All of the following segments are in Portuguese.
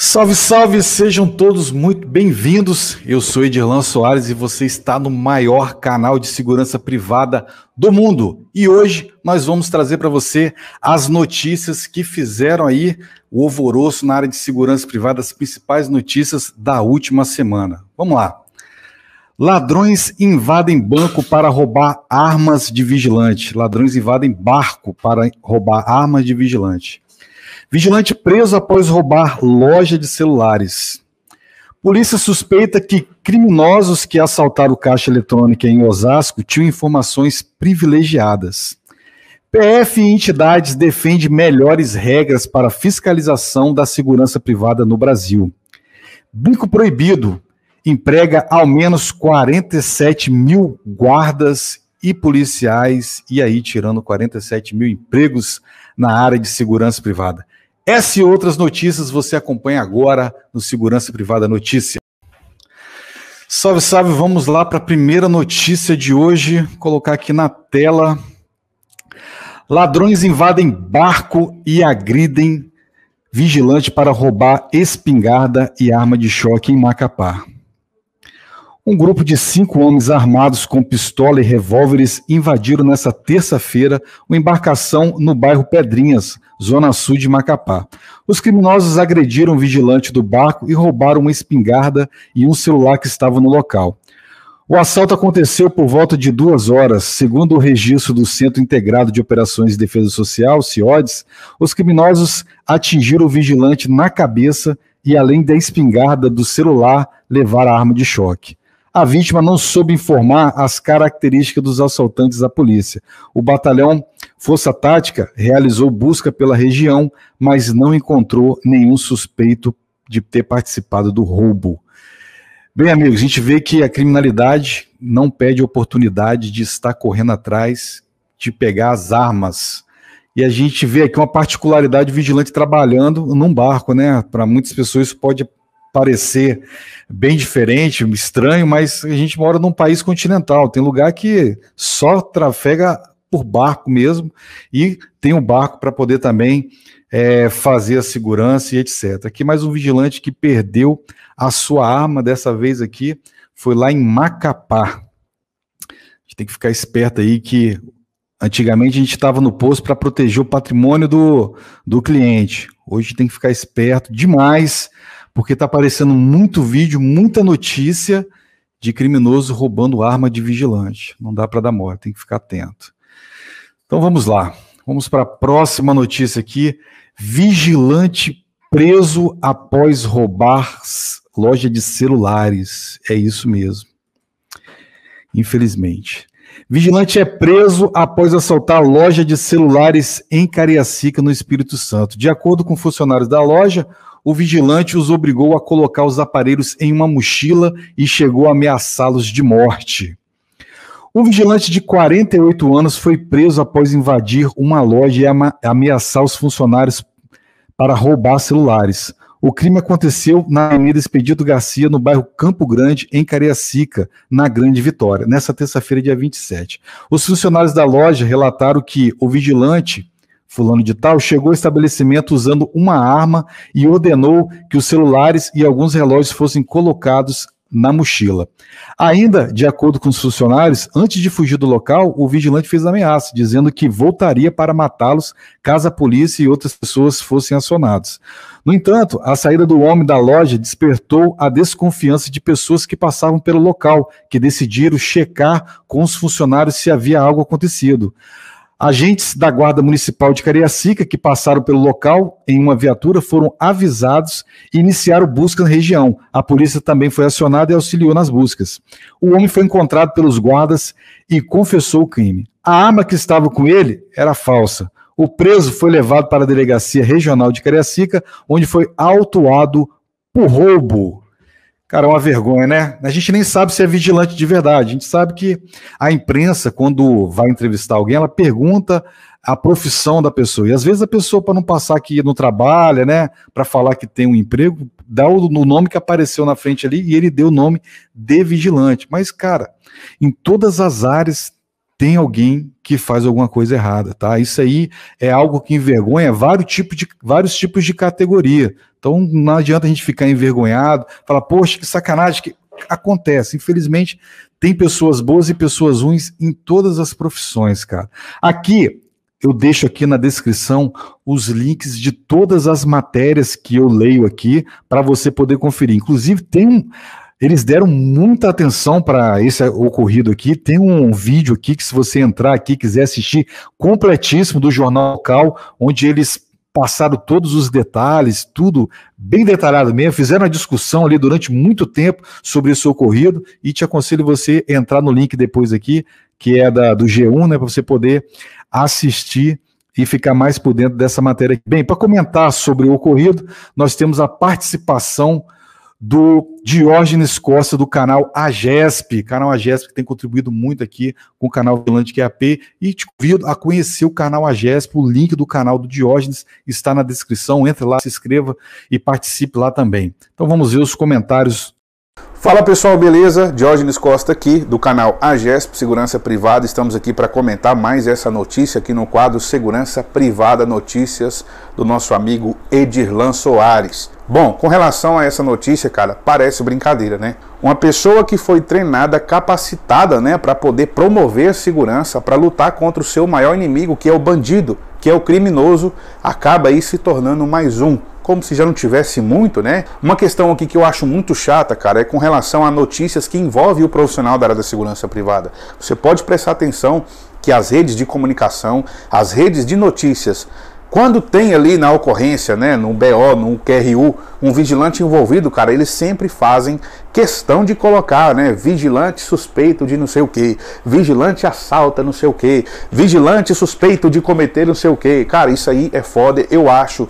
Salve, salve, sejam todos muito bem-vindos. Eu sou Edirlan Soares e você está no maior canal de segurança privada do mundo. E hoje nós vamos trazer para você as notícias que fizeram aí o alvoroço na área de segurança privada, as principais notícias da última semana. Vamos lá. Ladrões invadem banco para roubar armas de vigilante. Ladrões invadem barco para roubar armas de vigilante. Vigilante preso após roubar loja de celulares. Polícia suspeita que criminosos que assaltaram caixa eletrônica em Osasco tinham informações privilegiadas. PF e entidades defendem melhores regras para fiscalização da segurança privada no Brasil. Bico Proibido emprega ao menos 47 mil guardas e policiais, e aí tirando 47 mil empregos na área de segurança privada. Essa e outras notícias você acompanha agora no Segurança Privada Notícia. Salve, salve, vamos lá para a primeira notícia de hoje. Vou colocar aqui na tela. Ladrões invadem barco e agridem vigilante para roubar espingarda e arma de choque em Macapá. Um grupo de cinco homens armados com pistola e revólveres invadiram nesta terça-feira uma embarcação no bairro Pedrinhas, zona sul de Macapá. Os criminosos agrediram o vigilante do barco e roubaram uma espingarda e um celular que estava no local. O assalto aconteceu por volta de duas horas. Segundo o registro do Centro Integrado de Operações de Defesa Social, CIODES, os criminosos atingiram o vigilante na cabeça e, além da espingarda do celular, levaram a arma de choque. A vítima não soube informar as características dos assaltantes à polícia. O batalhão Força Tática realizou busca pela região, mas não encontrou nenhum suspeito de ter participado do roubo. Bem, amigos, a gente vê que a criminalidade não pede oportunidade de estar correndo atrás de pegar as armas. E a gente vê aqui uma particularidade vigilante trabalhando num barco, né? Para muitas pessoas isso pode parecer bem diferente, estranho, mas a gente mora num país continental. Tem lugar que só trafega por barco mesmo e tem um barco para poder também é, fazer a segurança e etc. Aqui mais um vigilante que perdeu a sua arma, dessa vez aqui foi lá em Macapá. A gente tem que ficar esperto aí que antigamente a gente estava no posto para proteger o patrimônio do, do cliente. Hoje tem que ficar esperto demais porque está aparecendo muito vídeo, muita notícia de criminoso roubando arma de vigilante. Não dá para dar morte, tem que ficar atento. Então vamos lá. Vamos para a próxima notícia aqui. Vigilante preso após roubar loja de celulares. É isso mesmo. Infelizmente. Vigilante é preso após assaltar loja de celulares em Cariacica, no Espírito Santo. De acordo com funcionários da loja, o vigilante os obrigou a colocar os aparelhos em uma mochila e chegou a ameaçá-los de morte. Um vigilante de 48 anos foi preso após invadir uma loja e ameaçar os funcionários para roubar celulares. O crime aconteceu na Avenida Expedito Garcia, no bairro Campo Grande, em Cariacica, na Grande Vitória, nessa terça-feira, dia 27. Os funcionários da loja relataram que o vigilante fulano de tal, chegou ao estabelecimento usando uma arma e ordenou que os celulares e alguns relógios fossem colocados na mochila. Ainda, de acordo com os funcionários, antes de fugir do local, o vigilante fez ameaça, dizendo que voltaria para matá-los caso a polícia e outras pessoas fossem acionados. No entanto, a saída do homem da loja despertou a desconfiança de pessoas que passavam pelo local, que decidiram checar com os funcionários se havia algo acontecido. Agentes da Guarda Municipal de Cariacica, que passaram pelo local em uma viatura, foram avisados e iniciaram busca na região. A polícia também foi acionada e auxiliou nas buscas. O homem foi encontrado pelos guardas e confessou o crime. A arma que estava com ele era falsa. O preso foi levado para a Delegacia Regional de Cariacica, onde foi autuado por roubo. Cara, é uma vergonha, né? A gente nem sabe se é vigilante de verdade. A gente sabe que a imprensa, quando vai entrevistar alguém, ela pergunta a profissão da pessoa. E às vezes a pessoa, para não passar que não trabalha, né? Para falar que tem um emprego, dá o, nome que apareceu na frente ali e ele deu o nome de vigilante. Mas, cara, em todas as áreas tem alguém que faz alguma coisa errada, tá? Isso aí é algo que envergonha vários tipos de, vários tipos de categoria, Então não adianta a gente ficar envergonhado, falar, poxa, que sacanagem que acontece. Infelizmente, tem pessoas boas e pessoas ruins em todas as profissões, cara. Aqui, eu deixo aqui na descrição os links de todas as matérias que eu leio aqui para você poder conferir. Inclusive, tem eles deram muita atenção para esse ocorrido aqui. Tem um vídeo aqui que, se você entrar aqui quiser assistir, completíssimo do jornal local, onde eles passaram todos os detalhes, tudo bem detalhado mesmo, fizeram uma discussão ali durante muito tempo sobre esse ocorrido e te aconselho você entrar no link depois aqui, que é da, do G1, né, para você poder assistir e ficar mais por dentro dessa matéria. Bem, para comentar sobre o ocorrido, nós temos a participação do Diógenes Costa, do canal AGESP, canal AGESP que tem contribuído muito aqui com o canal Vilante QAP, e te convido a conhecer o canal AGESP, o link do canal do Diógenes está na descrição, entre lá, se inscreva e participe lá também. Então vamos ver os comentários Fala pessoal, beleza? Diógenes Costa aqui do canal AGESP Segurança Privada. Estamos aqui para comentar mais essa notícia aqui no quadro Segurança Privada Notícias do nosso amigo Edirlan Soares. Bom, com relação a essa notícia, cara, parece brincadeira, né? Uma pessoa que foi treinada, capacitada, né, para poder promover a segurança, para lutar contra o seu maior inimigo, que é o bandido, que é o criminoso, acaba aí se tornando mais um como se já não tivesse muito, né? Uma questão aqui que eu acho muito chata, cara, é com relação a notícias que envolvem o profissional da área da segurança privada. Você pode prestar atenção que as redes de comunicação, as redes de notícias, quando tem ali na ocorrência, né, no BO, no QRU, um vigilante envolvido, cara, eles sempre fazem questão de colocar, né, vigilante suspeito de não sei o que, vigilante assalta não sei o que, vigilante suspeito de cometer não sei o que. Cara, isso aí é foda, eu acho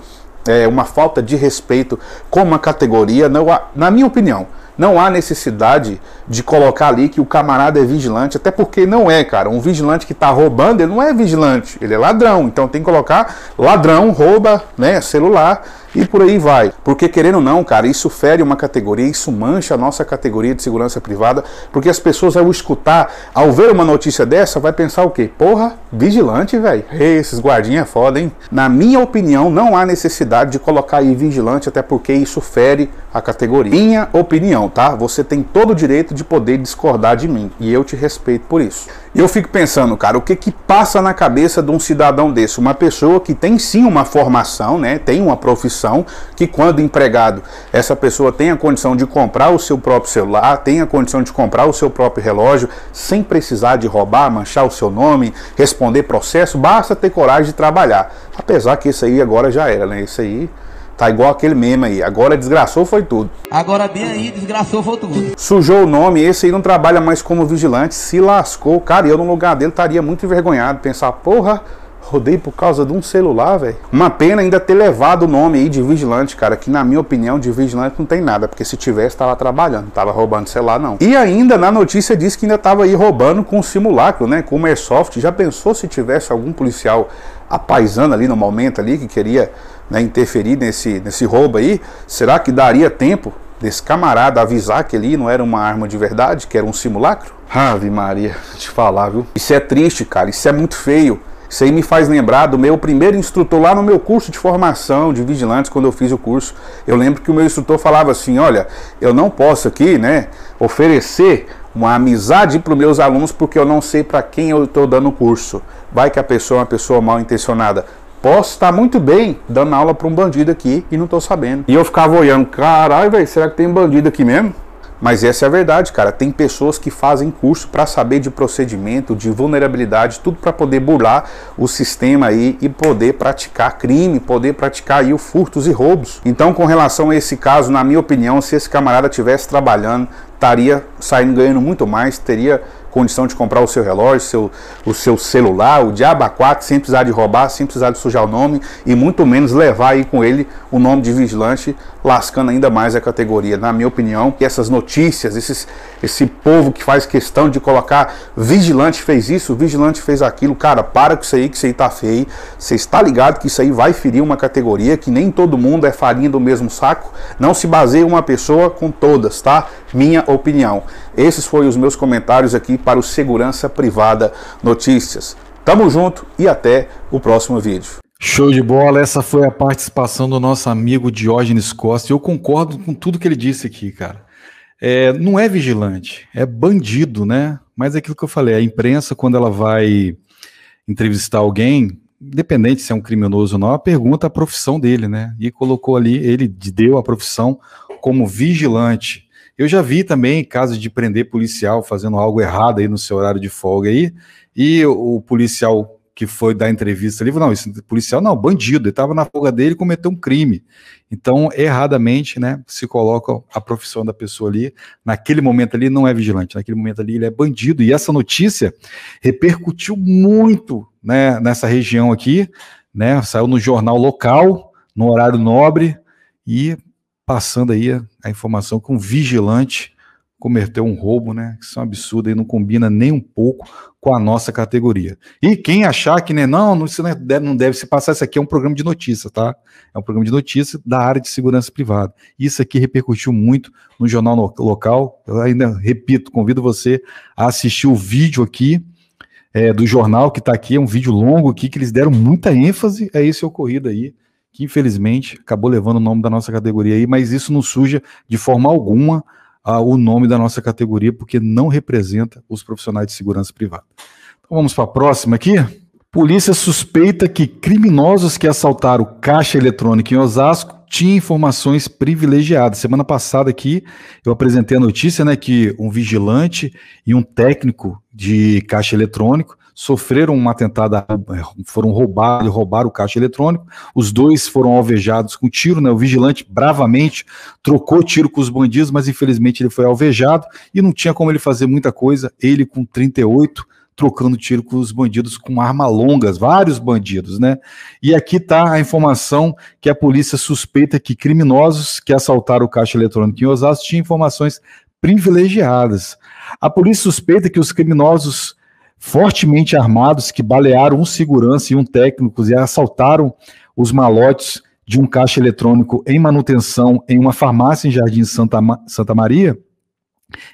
é, uma falta de respeito com uma categoria, na minha opinião, não há necessidade de colocar ali que o camarada é vigilante, até porque não é, cara. Um vigilante que está roubando, ele não é vigilante, ele é ladrão. Então tem que colocar ladrão, rouba, né, celular e por aí vai. Porque querendo ou não, cara, isso fere uma categoria, isso mancha a nossa categoria de segurança privada, porque as pessoas ao escutar, ao ver uma notícia dessa, vai pensar o quê? Porra, vigilante, velho. Esses guardinhas é foda, hein? Na minha opinião, não há necessidade de colocar aí vigilante, até porque isso fere a categoria. Minha opinião, tá? Você tem todo o direito de poder discordar de mim, e eu te respeito por isso. Eu fico pensando, cara, o que que passa na cabeça de um cidadão desse? Uma pessoa que tem sim uma formação, né? Tem uma profissão, que quando empregado, essa pessoa tem a condição de comprar o seu próprio celular, tem a condição de comprar o seu próprio relógio, sem precisar de roubar, manchar o seu nome, responder processo, basta ter coragem de trabalhar. Apesar que isso aí agora já era, né? Isso aí Tá igual aquele meme aí. Agora desgraçou foi tudo. Agora bem aí, desgraçou foi tudo. Sujou o nome, esse aí não trabalha mais como vigilante, se lascou. Cara, eu no lugar dele estaria muito envergonhado. Pensar, porra, rodei por causa de um celular, velho. Uma pena ainda ter levado o nome aí de vigilante, cara, que na minha opinião de vigilante não tem nada, porque se tivesse tava trabalhando, não tava roubando celular não. E ainda na notícia diz que ainda tava aí roubando com simulacro, né, com o Airsoft. Já pensou se tivesse algum policial apaisando ali no momento ali que queria né, interferir nesse, nesse roubo aí, será que daria tempo desse camarada avisar que ali não era uma arma de verdade, que era um simulacro? Ave Maria, te falar, viu? Isso é triste, cara, isso é muito feio. Isso aí me faz lembrar do meu primeiro instrutor lá no meu curso de formação de vigilantes, quando eu fiz o curso. Eu lembro que o meu instrutor falava assim: olha, eu não posso aqui, né, oferecer uma amizade para os meus alunos porque eu não sei para quem eu estou dando o curso. Vai que a pessoa é uma pessoa mal intencionada. Posso estar muito bem dando aula para um bandido aqui e não estou sabendo. E eu ficava olhando, caralho, velho, será que tem um bandido aqui mesmo? Mas essa é a verdade, cara. Tem pessoas que fazem curso para saber de procedimento, de vulnerabilidade, tudo para poder burlar o sistema aí e poder praticar crime, poder praticar aí o furtos e roubos. Então, com relação a esse caso, na minha opinião, se esse camarada tivesse trabalhando, estaria saindo ganhando muito mais, teria condição de comprar o seu relógio, seu, o seu celular, o diabo 4, sem precisar de roubar, sem precisar de sujar o nome e muito menos levar aí com ele o nome de vigilante, lascando ainda mais a categoria. Na minha opinião, essas notícias, esses, esse povo que faz questão de colocar vigilante fez isso, vigilante fez aquilo, cara, para com isso aí, que isso aí tá feio. Você está ligado que isso aí vai ferir uma categoria, que nem todo mundo é farinha do mesmo saco. Não se baseia uma pessoa com todas, tá? Minha opinião. Esses foram os meus comentários aqui para o Segurança Privada Notícias. Tamo junto e até o próximo vídeo. Show de bola, essa foi a participação do nosso amigo Diógenes Costa. Eu concordo com tudo que ele disse aqui, cara. É, não é vigilante, é bandido, né? Mas é aquilo que eu falei, a imprensa, quando ela vai entrevistar alguém, independente se é um criminoso ou não, a pergunta a profissão dele, né? E colocou ali, ele deu a profissão como vigilante. Eu já vi também casos de prender policial fazendo algo errado aí no seu horário de folga aí, e o policial que foi dar entrevista ali, não, esse policial não, bandido, ele estava na folga dele e cometeu um crime. Então, erradamente, né, se coloca a profissão da pessoa ali, naquele momento ali não é vigilante, naquele momento ali ele é bandido, e essa notícia repercutiu muito, né, nessa região aqui, né, saiu no jornal local, no horário nobre, e passando aí a, informação que um vigilante cometeu um roubo, né? Isso é um absurdo e não combina nem um pouco com a nossa categoria. E quem achar que né, não, isso não deve, não deve se passar, isso aqui é um programa de notícia, tá? É um programa de notícia da área de segurança privada. Isso aqui repercutiu muito no jornal no, local. Eu ainda repito, convido você a assistir o vídeo aqui é, do jornal que está aqui, é um vídeo longo aqui que eles deram muita ênfase a esse ocorrido aí que infelizmente acabou levando o nome da nossa categoria aí, mas isso não suja de forma alguma o nome da nossa categoria, porque não representa os profissionais de segurança privada. Então vamos para a próxima aqui. Polícia suspeita que criminosos que assaltaram caixa eletrônica em Osasco tinham informações privilegiadas. Semana passada aqui eu apresentei a notícia, né, que um vigilante e um técnico de caixa eletrônico sofreram um atentado, foram roubados, roubaram o caixa eletrônico. Os dois foram alvejados com tiro, né? O vigilante bravamente trocou tiro com os bandidos, mas infelizmente ele foi alvejado e não tinha como ele fazer muita coisa. Ele com 38 trocando tiro com os bandidos com arma longas, vários bandidos, né? E aqui está a informação que a polícia suspeita que criminosos que assaltaram o caixa eletrônico em Osasco tinham informações privilegiadas. A polícia suspeita que os criminosos fortemente armados que balearam um segurança e um técnico e assaltaram os malotes de um caixa eletrônico em manutenção em uma farmácia em Jardim Santa, Santa Maria,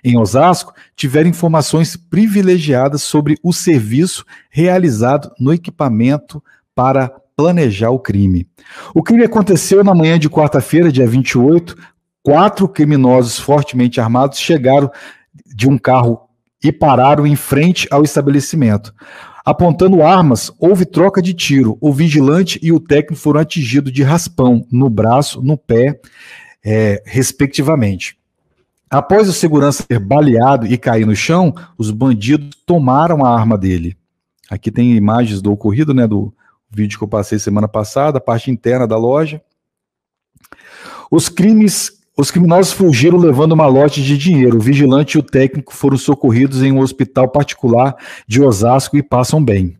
em Osasco, tiveram informações privilegiadas sobre o serviço realizado no equipamento para planejar o crime. O crime aconteceu na manhã de quarta-feira, dia 28. Quatro criminosos fortemente armados chegaram de um carro e pararam em frente ao estabelecimento. Apontando armas, houve troca de tiro. O vigilante e o técnico foram atingidos de raspão no braço, no pé, é, respectivamente. Após o segurança ter baleado e cair no chão, os bandidos tomaram a arma dele. Aqui tem imagens do ocorrido, né, do vídeo que eu passei semana passada, a parte interna da loja. Os crimes os criminosos fugiram levando malote de dinheiro. O vigilante e o técnico foram socorridos em um hospital particular de Osasco e passam bem.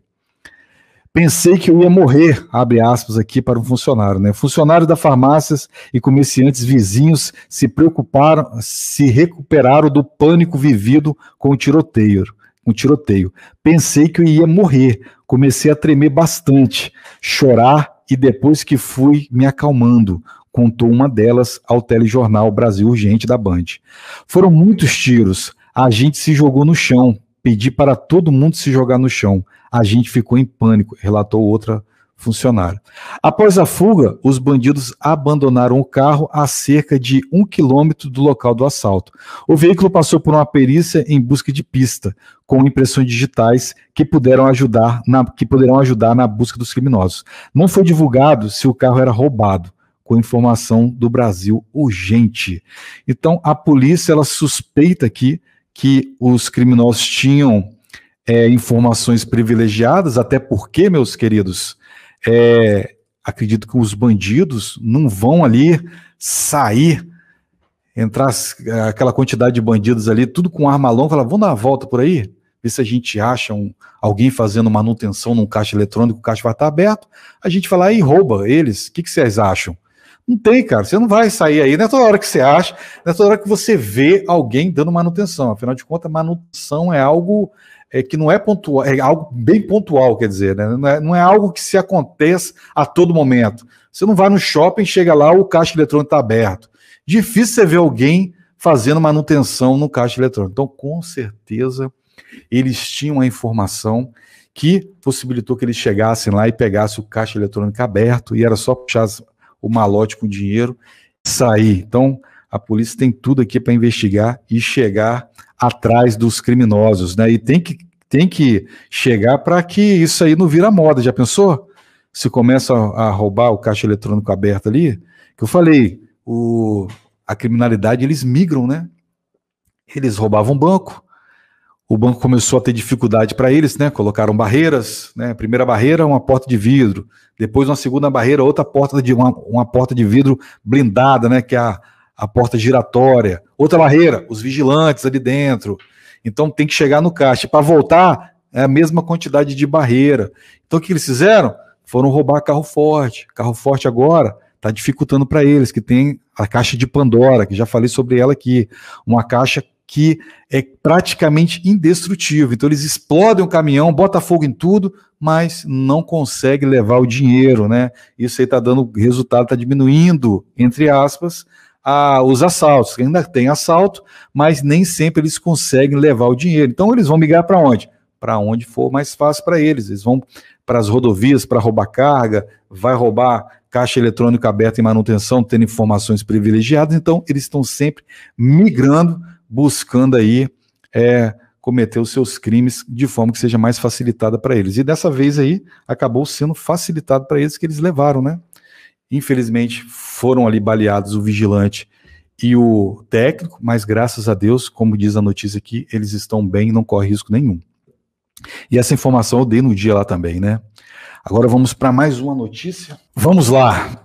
Pensei que eu ia morrer, abre aspas aqui para um funcionário, né? Funcionários da farmácias e comerciantes vizinhos se preocuparam, se recuperaram do pânico vivido com o tiroteio. Um tiroteio. Pensei que eu ia morrer. Comecei a tremer bastante, chorar e depois que fui me acalmando contou uma delas ao telejornal Brasil Urgente da Band. Foram muitos tiros, a gente se jogou no chão, pedi para todo mundo se jogar no chão. A gente ficou em pânico, relatou outra funcionária. Após a fuga, os bandidos abandonaram o carro a cerca de um quilômetro do local do assalto. O veículo passou por uma perícia em busca de pista, com impressões digitais que puderam ajudar na, que poderão ajudar na busca dos criminosos. Não foi divulgado se o carro era roubado com informação do Brasil urgente. Então, a polícia ela suspeita aqui que os criminosos tinham é, informações privilegiadas, até porque, meus queridos, é, acredito que os bandidos não vão ali sair, entrar aquela quantidade de bandidos ali, tudo com arma longa, vamos dar uma volta por aí? Ver se a gente acha um, alguém fazendo manutenção num caixa eletrônico, o caixa vai estar aberto, a gente vai lá e rouba eles. O que, que vocês acham? Não tem, cara. Você não vai sair aí. Não é toda hora que você acha, não é toda hora que você vê alguém dando manutenção. Afinal de contas, manutenção é algo é, que não é pontual, é algo bem pontual, quer dizer, né? não, é, não é algo que se aconteça a todo momento. Você não vai no shopping, chega lá, o caixa eletrônico está aberto. Difícil você ver alguém fazendo manutenção no caixa eletrônico. Então, com certeza, eles tinham a informação que possibilitou que eles chegassem lá e pegassem o caixa eletrônico aberto e era só puxar o malote com dinheiro sair. Então, a polícia tem tudo aqui para investigar e chegar atrás dos criminosos, né? E tem que, tem que chegar para que isso aí não vira moda. Já pensou? Se começa a, a roubar o caixa eletrônico aberto ali, que eu falei, o, a criminalidade eles migram, né? Eles roubavam banco, o banco começou a ter dificuldade para eles, né? Colocaram barreiras, né? Primeira barreira, uma porta de vidro. Depois, uma segunda barreira, outra porta de uma, uma porta de vidro blindada, né? Que é a, a porta giratória. Outra barreira, os vigilantes ali dentro. Então tem que chegar no caixa. Para voltar, é a mesma quantidade de barreira. Então o que eles fizeram? Foram roubar carro forte. Carro forte agora está dificultando para eles, que tem a caixa de Pandora, que já falei sobre ela aqui. Uma caixa que é praticamente indestrutível. Então eles explodem o caminhão, bota fogo em tudo, mas não consegue levar o dinheiro, né? Isso aí está dando resultado, está diminuindo, entre aspas, a, os assaltos. Ainda tem assalto, mas nem sempre eles conseguem levar o dinheiro. Então eles vão migrar para onde? Para onde for mais fácil para eles. Eles vão para as rodovias para roubar carga, vai roubar caixa eletrônica aberta em manutenção, tendo informações privilegiadas. Então eles estão sempre migrando buscando aí é, cometer os seus crimes de forma que seja mais facilitada para eles. E dessa vez aí acabou sendo facilitado para eles que eles levaram, né? Infelizmente foram ali baleados o vigilante e o técnico, mas graças a Deus, como diz a notícia aqui, eles estão bem, não corre risco nenhum. E essa informação eu dei no dia lá também, né? Agora vamos para mais uma notícia. Vamos lá.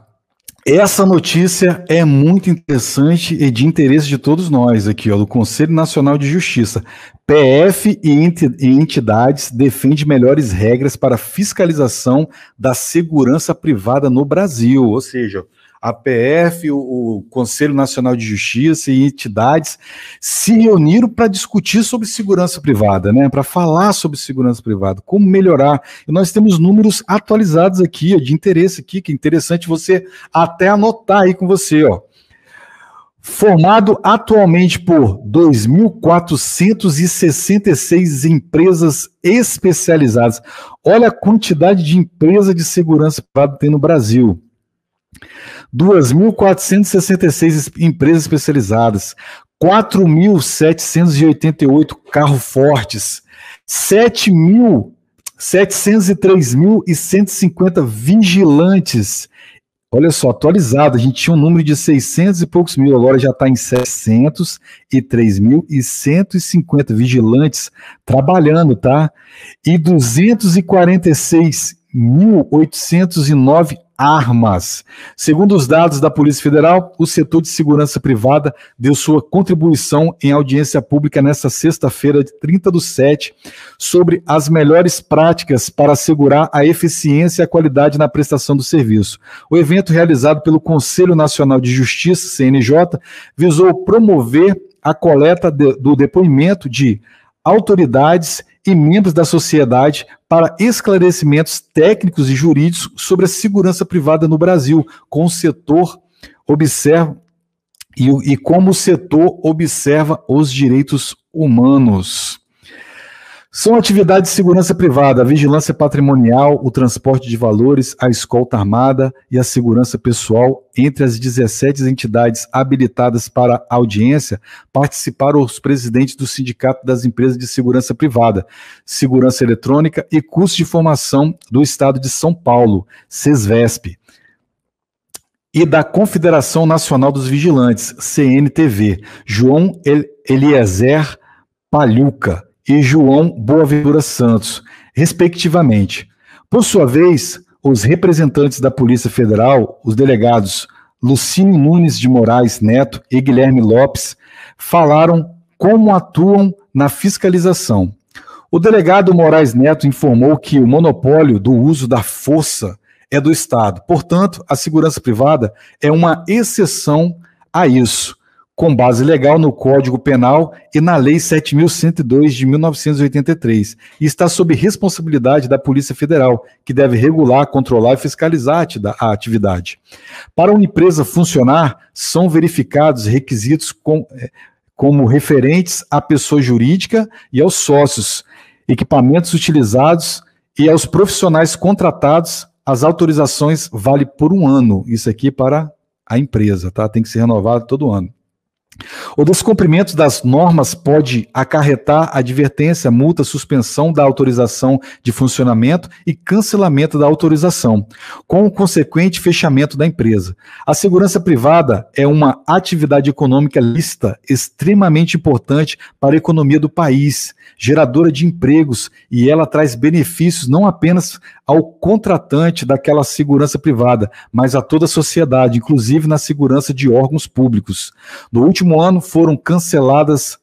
Essa notícia é muito interessante e de interesse de todos nós aqui, ó, do Conselho Nacional de Justiça. PF e entidades defendem melhores regras para fiscalização da segurança privada no Brasil, ou seja, a PF, o, o, Conselho Nacional de Justiça e entidades se reuniram para discutir sobre segurança privada, né? Para falar sobre segurança privada, como melhorar. E nós temos números atualizados aqui, de interesse aqui, que é interessante você até anotar aí com você, ó. Formado atualmente por 2.466 empresas especializadas. Olha a quantidade de empresas de segurança privada tem no Brasil. 2.466 empresas especializadas, 4.788 carros fortes, 703.150 vigilantes. Olha só, atualizado, a gente tinha um número de 600 e poucos mil, agora já está em 603.150 vigilantes trabalhando, tá? E 246.809 armas. Segundo os dados da Polícia Federal, o setor de segurança privada deu sua contribuição em audiência pública nesta sexta-feira, 30 do 7, sobre as melhores práticas para assegurar a eficiência e a qualidade na prestação do serviço. O evento, realizado pelo Conselho Nacional de Justiça, CNJ, visou promover a coleta de, do depoimento de autoridades e membros da sociedade para esclarecimentos técnicos e jurídicos sobre a segurança privada no Brasil, com o setor observa e, e como o setor observa os direitos humanos. São atividades de segurança privada, a vigilância patrimonial, o transporte de valores, a escolta armada e a segurança pessoal. Entre as 17 entidades habilitadas para audiência, participaram os presidentes do Sindicato das Empresas de Segurança Privada, Segurança Eletrônica e Curso de Formação do Estado de São Paulo, SESVESP, e da Confederação Nacional dos Vigilantes, CNTV, João Eliezer Palhuca e João Boaventura Santos, respectivamente. Por sua vez, os representantes da Polícia Federal, os delegados Lucínio Nunes de Moraes Neto e Guilherme Lopes, falaram como atuam na fiscalização. O delegado Moraes Neto informou que o monopólio do uso da força é do Estado. Portanto, a segurança privada é uma exceção a isso com base legal no Código Penal e na Lei 7.102 de 1983, e está sob responsabilidade da Polícia Federal, que deve regular, controlar e fiscalizar a atividade. Para uma empresa funcionar, são verificados requisitos com, eh, como referentes à pessoa jurídica e aos sócios, equipamentos utilizados E aos profissionais contratados, as autorizações vale por um ano. Isso aqui para a empresa, tá? Tem que ser renovado todo ano. O descumprimento das normas pode acarretar advertência, multa, suspensão da autorização de funcionamento e cancelamento da autorização, com o consequente fechamento da empresa. A segurança privada é uma atividade econômica lista extremamente importante para a economia do país, geradora de empregos, e ela traz benefícios não apenas ao contratante daquela segurança privada, mas a toda a sociedade, inclusive na segurança de órgãos públicos. No último ano foram canceladas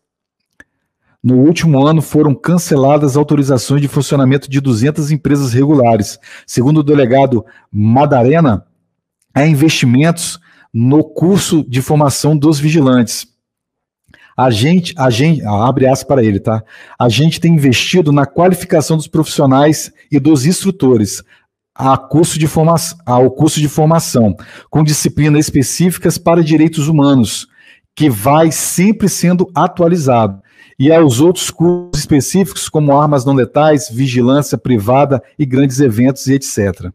no último ano foram canceladas autorizações de funcionamento de 200 empresas regulares. Segundo o delegado Madarena, há investimentos no curso de formação dos vigilantes. A gente, a gente, ah, abre aspas para ele, tá? A gente tem investido na qualificação dos profissionais e dos instrutores, a curso de formação, ao curso de formação, com disciplinas específicas para direitos humanos, que vai sempre sendo atualizado, e aos outros cursos específicos, como armas não letais, vigilância privada e grandes eventos e etc.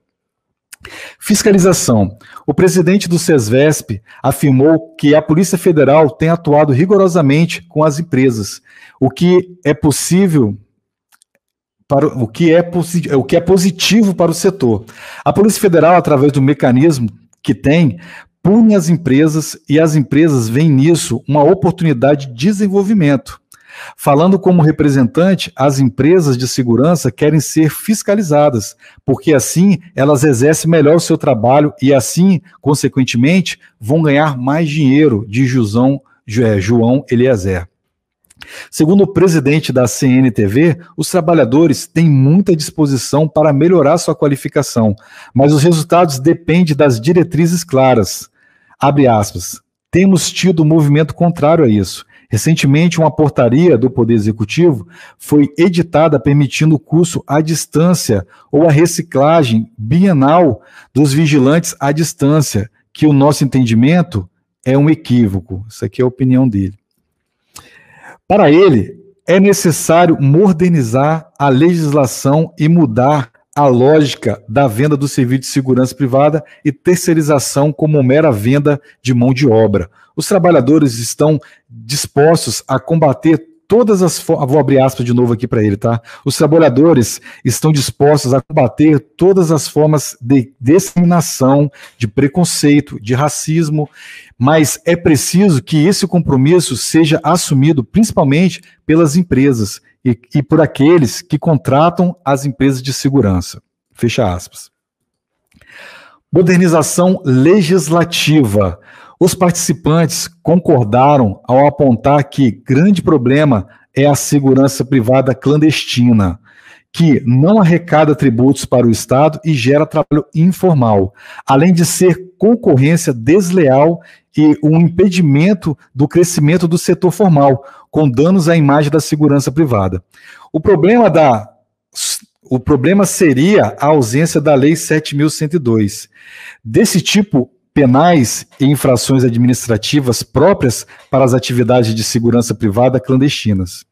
Fiscalização. O presidente do SESVESP afirmou que a Polícia Federal tem atuado rigorosamente com as empresas, o que é possível para o que é, o que é positivo para o setor. A Polícia Federal, através do mecanismo que tem, pune as empresas e as empresas veem nisso uma oportunidade de desenvolvimento. Falando como representante, as empresas de segurança querem ser fiscalizadas, porque assim elas exercem melhor o seu trabalho e assim, consequentemente, vão ganhar mais dinheiro, de Jusão, é, João Eliezer. Segundo o presidente da CNTV, os trabalhadores têm muita disposição para melhorar sua qualificação, mas os resultados dependem das diretrizes claras. Abre aspas. Temos tido movimento contrário a isso. Recentemente, uma portaria do Poder Executivo foi editada permitindo o curso à distância ou a reciclagem bienal dos vigilantes à distância, que o nosso entendimento é um equívoco. Isso aqui é a opinião dele. Para ele, é necessário modernizar a legislação e mudar a lógica da venda do serviço de segurança privada e terceirização como mera venda de mão de obra. Os trabalhadores estão dispostos a combater todas as. Vou abrir aspas de novo aqui para ele, tá? Os trabalhadores estão dispostos a combater todas as formas de discriminação, de preconceito, de racismo, mas é preciso que esse compromisso seja assumido principalmente pelas empresas e, e por aqueles que contratam as empresas de segurança. Fecha aspas. Modernização legislativa. Os participantes concordaram ao apontar que grande problema é a segurança privada clandestina, que não arrecada tributos para o Estado e gera trabalho informal, além de ser concorrência desleal e um impedimento do crescimento do setor formal, com danos à imagem da segurança privada. O problema da o problema seria a ausência da Lei 7102. Desse tipo, penais e infrações administrativas próprias para as atividades de segurança privada clandestinas,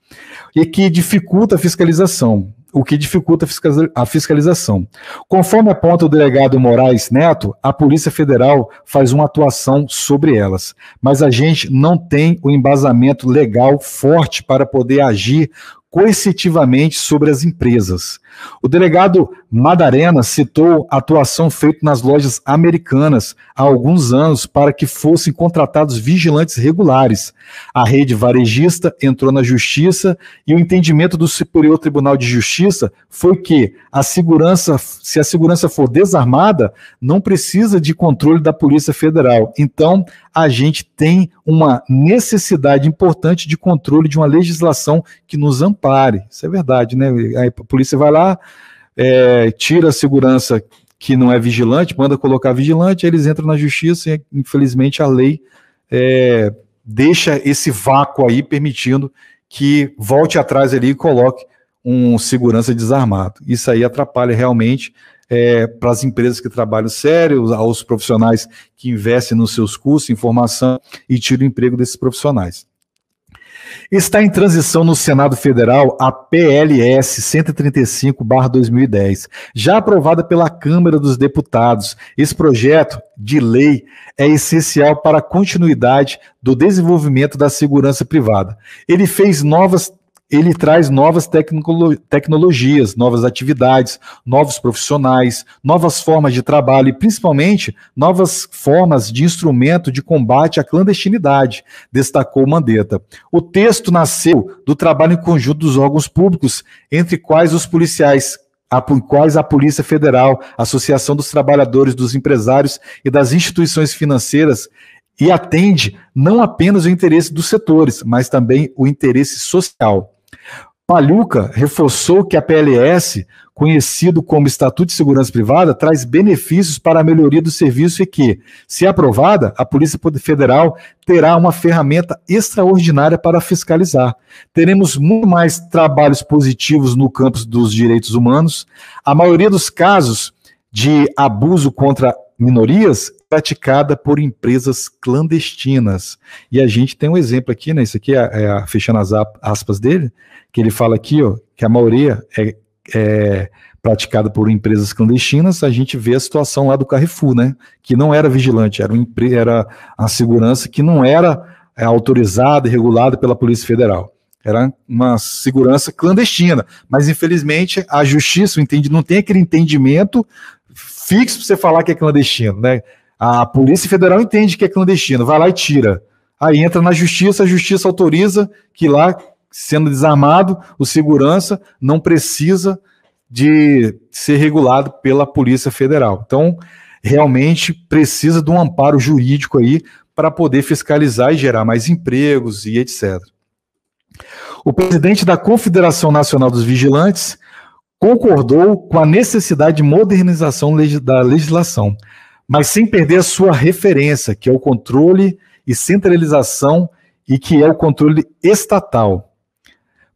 e que dificulta a fiscalização, o que dificulta a fiscalização. Conforme aponta o delegado Moraes Neto, a Polícia Federal faz uma atuação sobre elas, mas a gente não tem o embasamento legal forte para poder agir coercitivamente sobre as empresas. O delegado Madarena citou a atuação feita nas lojas americanas há alguns anos para que fossem contratados vigilantes regulares. A rede varejista entrou na justiça e o entendimento do Superior Tribunal de Justiça foi que a segurança, se a segurança for desarmada, não precisa de controle da Polícia Federal. Então, a gente tem uma necessidade importante de controle de uma legislação que nos ampare. Isso é verdade, né? A polícia vai lá, é, tira a segurança que não é vigilante, manda colocar vigilante, eles entram na justiça e, infelizmente, a lei é, deixa esse vácuo aí, permitindo que volte atrás ali e coloque um segurança desarmado. Isso aí atrapalha realmente é, para as empresas que trabalham sério, aos profissionais que investem nos seus cursos, em formação e tiram o emprego desses profissionais. Está em transição no Senado Federal a PLS 135/2010, já aprovada pela Câmara dos Deputados. Esse projeto de lei é essencial para a continuidade do desenvolvimento da segurança privada. Ele fez novas ele traz novas tecnolo tecnologias, novas atividades, novos profissionais, novas formas de trabalho e, principalmente, novas formas de instrumento de combate à clandestinidade, destacou Mandetta. O texto nasceu do trabalho em conjunto dos órgãos públicos, entre quais os policiais a, quais a Polícia Federal, a Associação dos Trabalhadores, dos Empresários e das Instituições Financeiras, e atende não apenas o interesse dos setores, mas também o interesse social. Paluca reforçou que a PLS, conhecido como Estatuto de Segurança Privada, traz benefícios para a melhoria do serviço e que, se aprovada, a Polícia Federal terá uma ferramenta extraordinária para fiscalizar. Teremos muito mais trabalhos positivos no campo dos direitos humanos. A maioria dos casos de abuso contra minorias praticada por empresas clandestinas. E a gente tem um exemplo aqui, né? Isso aqui é, é fechando as aspas dele, que ele fala aqui, ó, que a maioria é, é praticada por empresas clandestinas, a gente vê a situação lá do Carrefour, né? Que não era vigilante, era, um, era a segurança que não era é, autorizada e regulada pela Polícia Federal. Era uma segurança clandestina. Mas, infelizmente, a justiça entende, não tem aquele entendimento fixo para você falar que é clandestino, né? A Polícia Federal entende que é clandestino, vai lá e tira. Aí entra na justiça, a justiça autoriza que lá, sendo desarmado, o segurança não precisa de ser regulado pela Polícia Federal. Então, realmente precisa de um amparo jurídico aí para poder fiscalizar e gerar mais empregos e etc. O presidente da Confederação Nacional dos Vigilantes concordou com a necessidade de modernização da legislação, mas sem perder a sua referência, que é o controle e centralização e que é o controle estatal,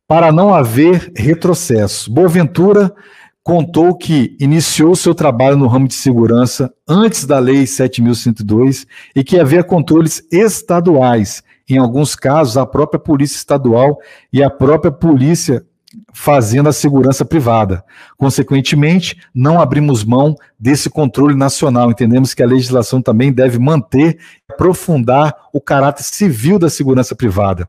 para não haver retrocesso. Boaventura contou que iniciou seu trabalho no ramo de segurança antes da Lei 7.102 e que havia controles estaduais, em alguns casos a própria Polícia Estadual e a própria Polícia fazendo a segurança privada. Consequentemente, não abrimos mão desse controle nacional. Entendemos que a legislação também deve manter e aprofundar o caráter civil da segurança privada.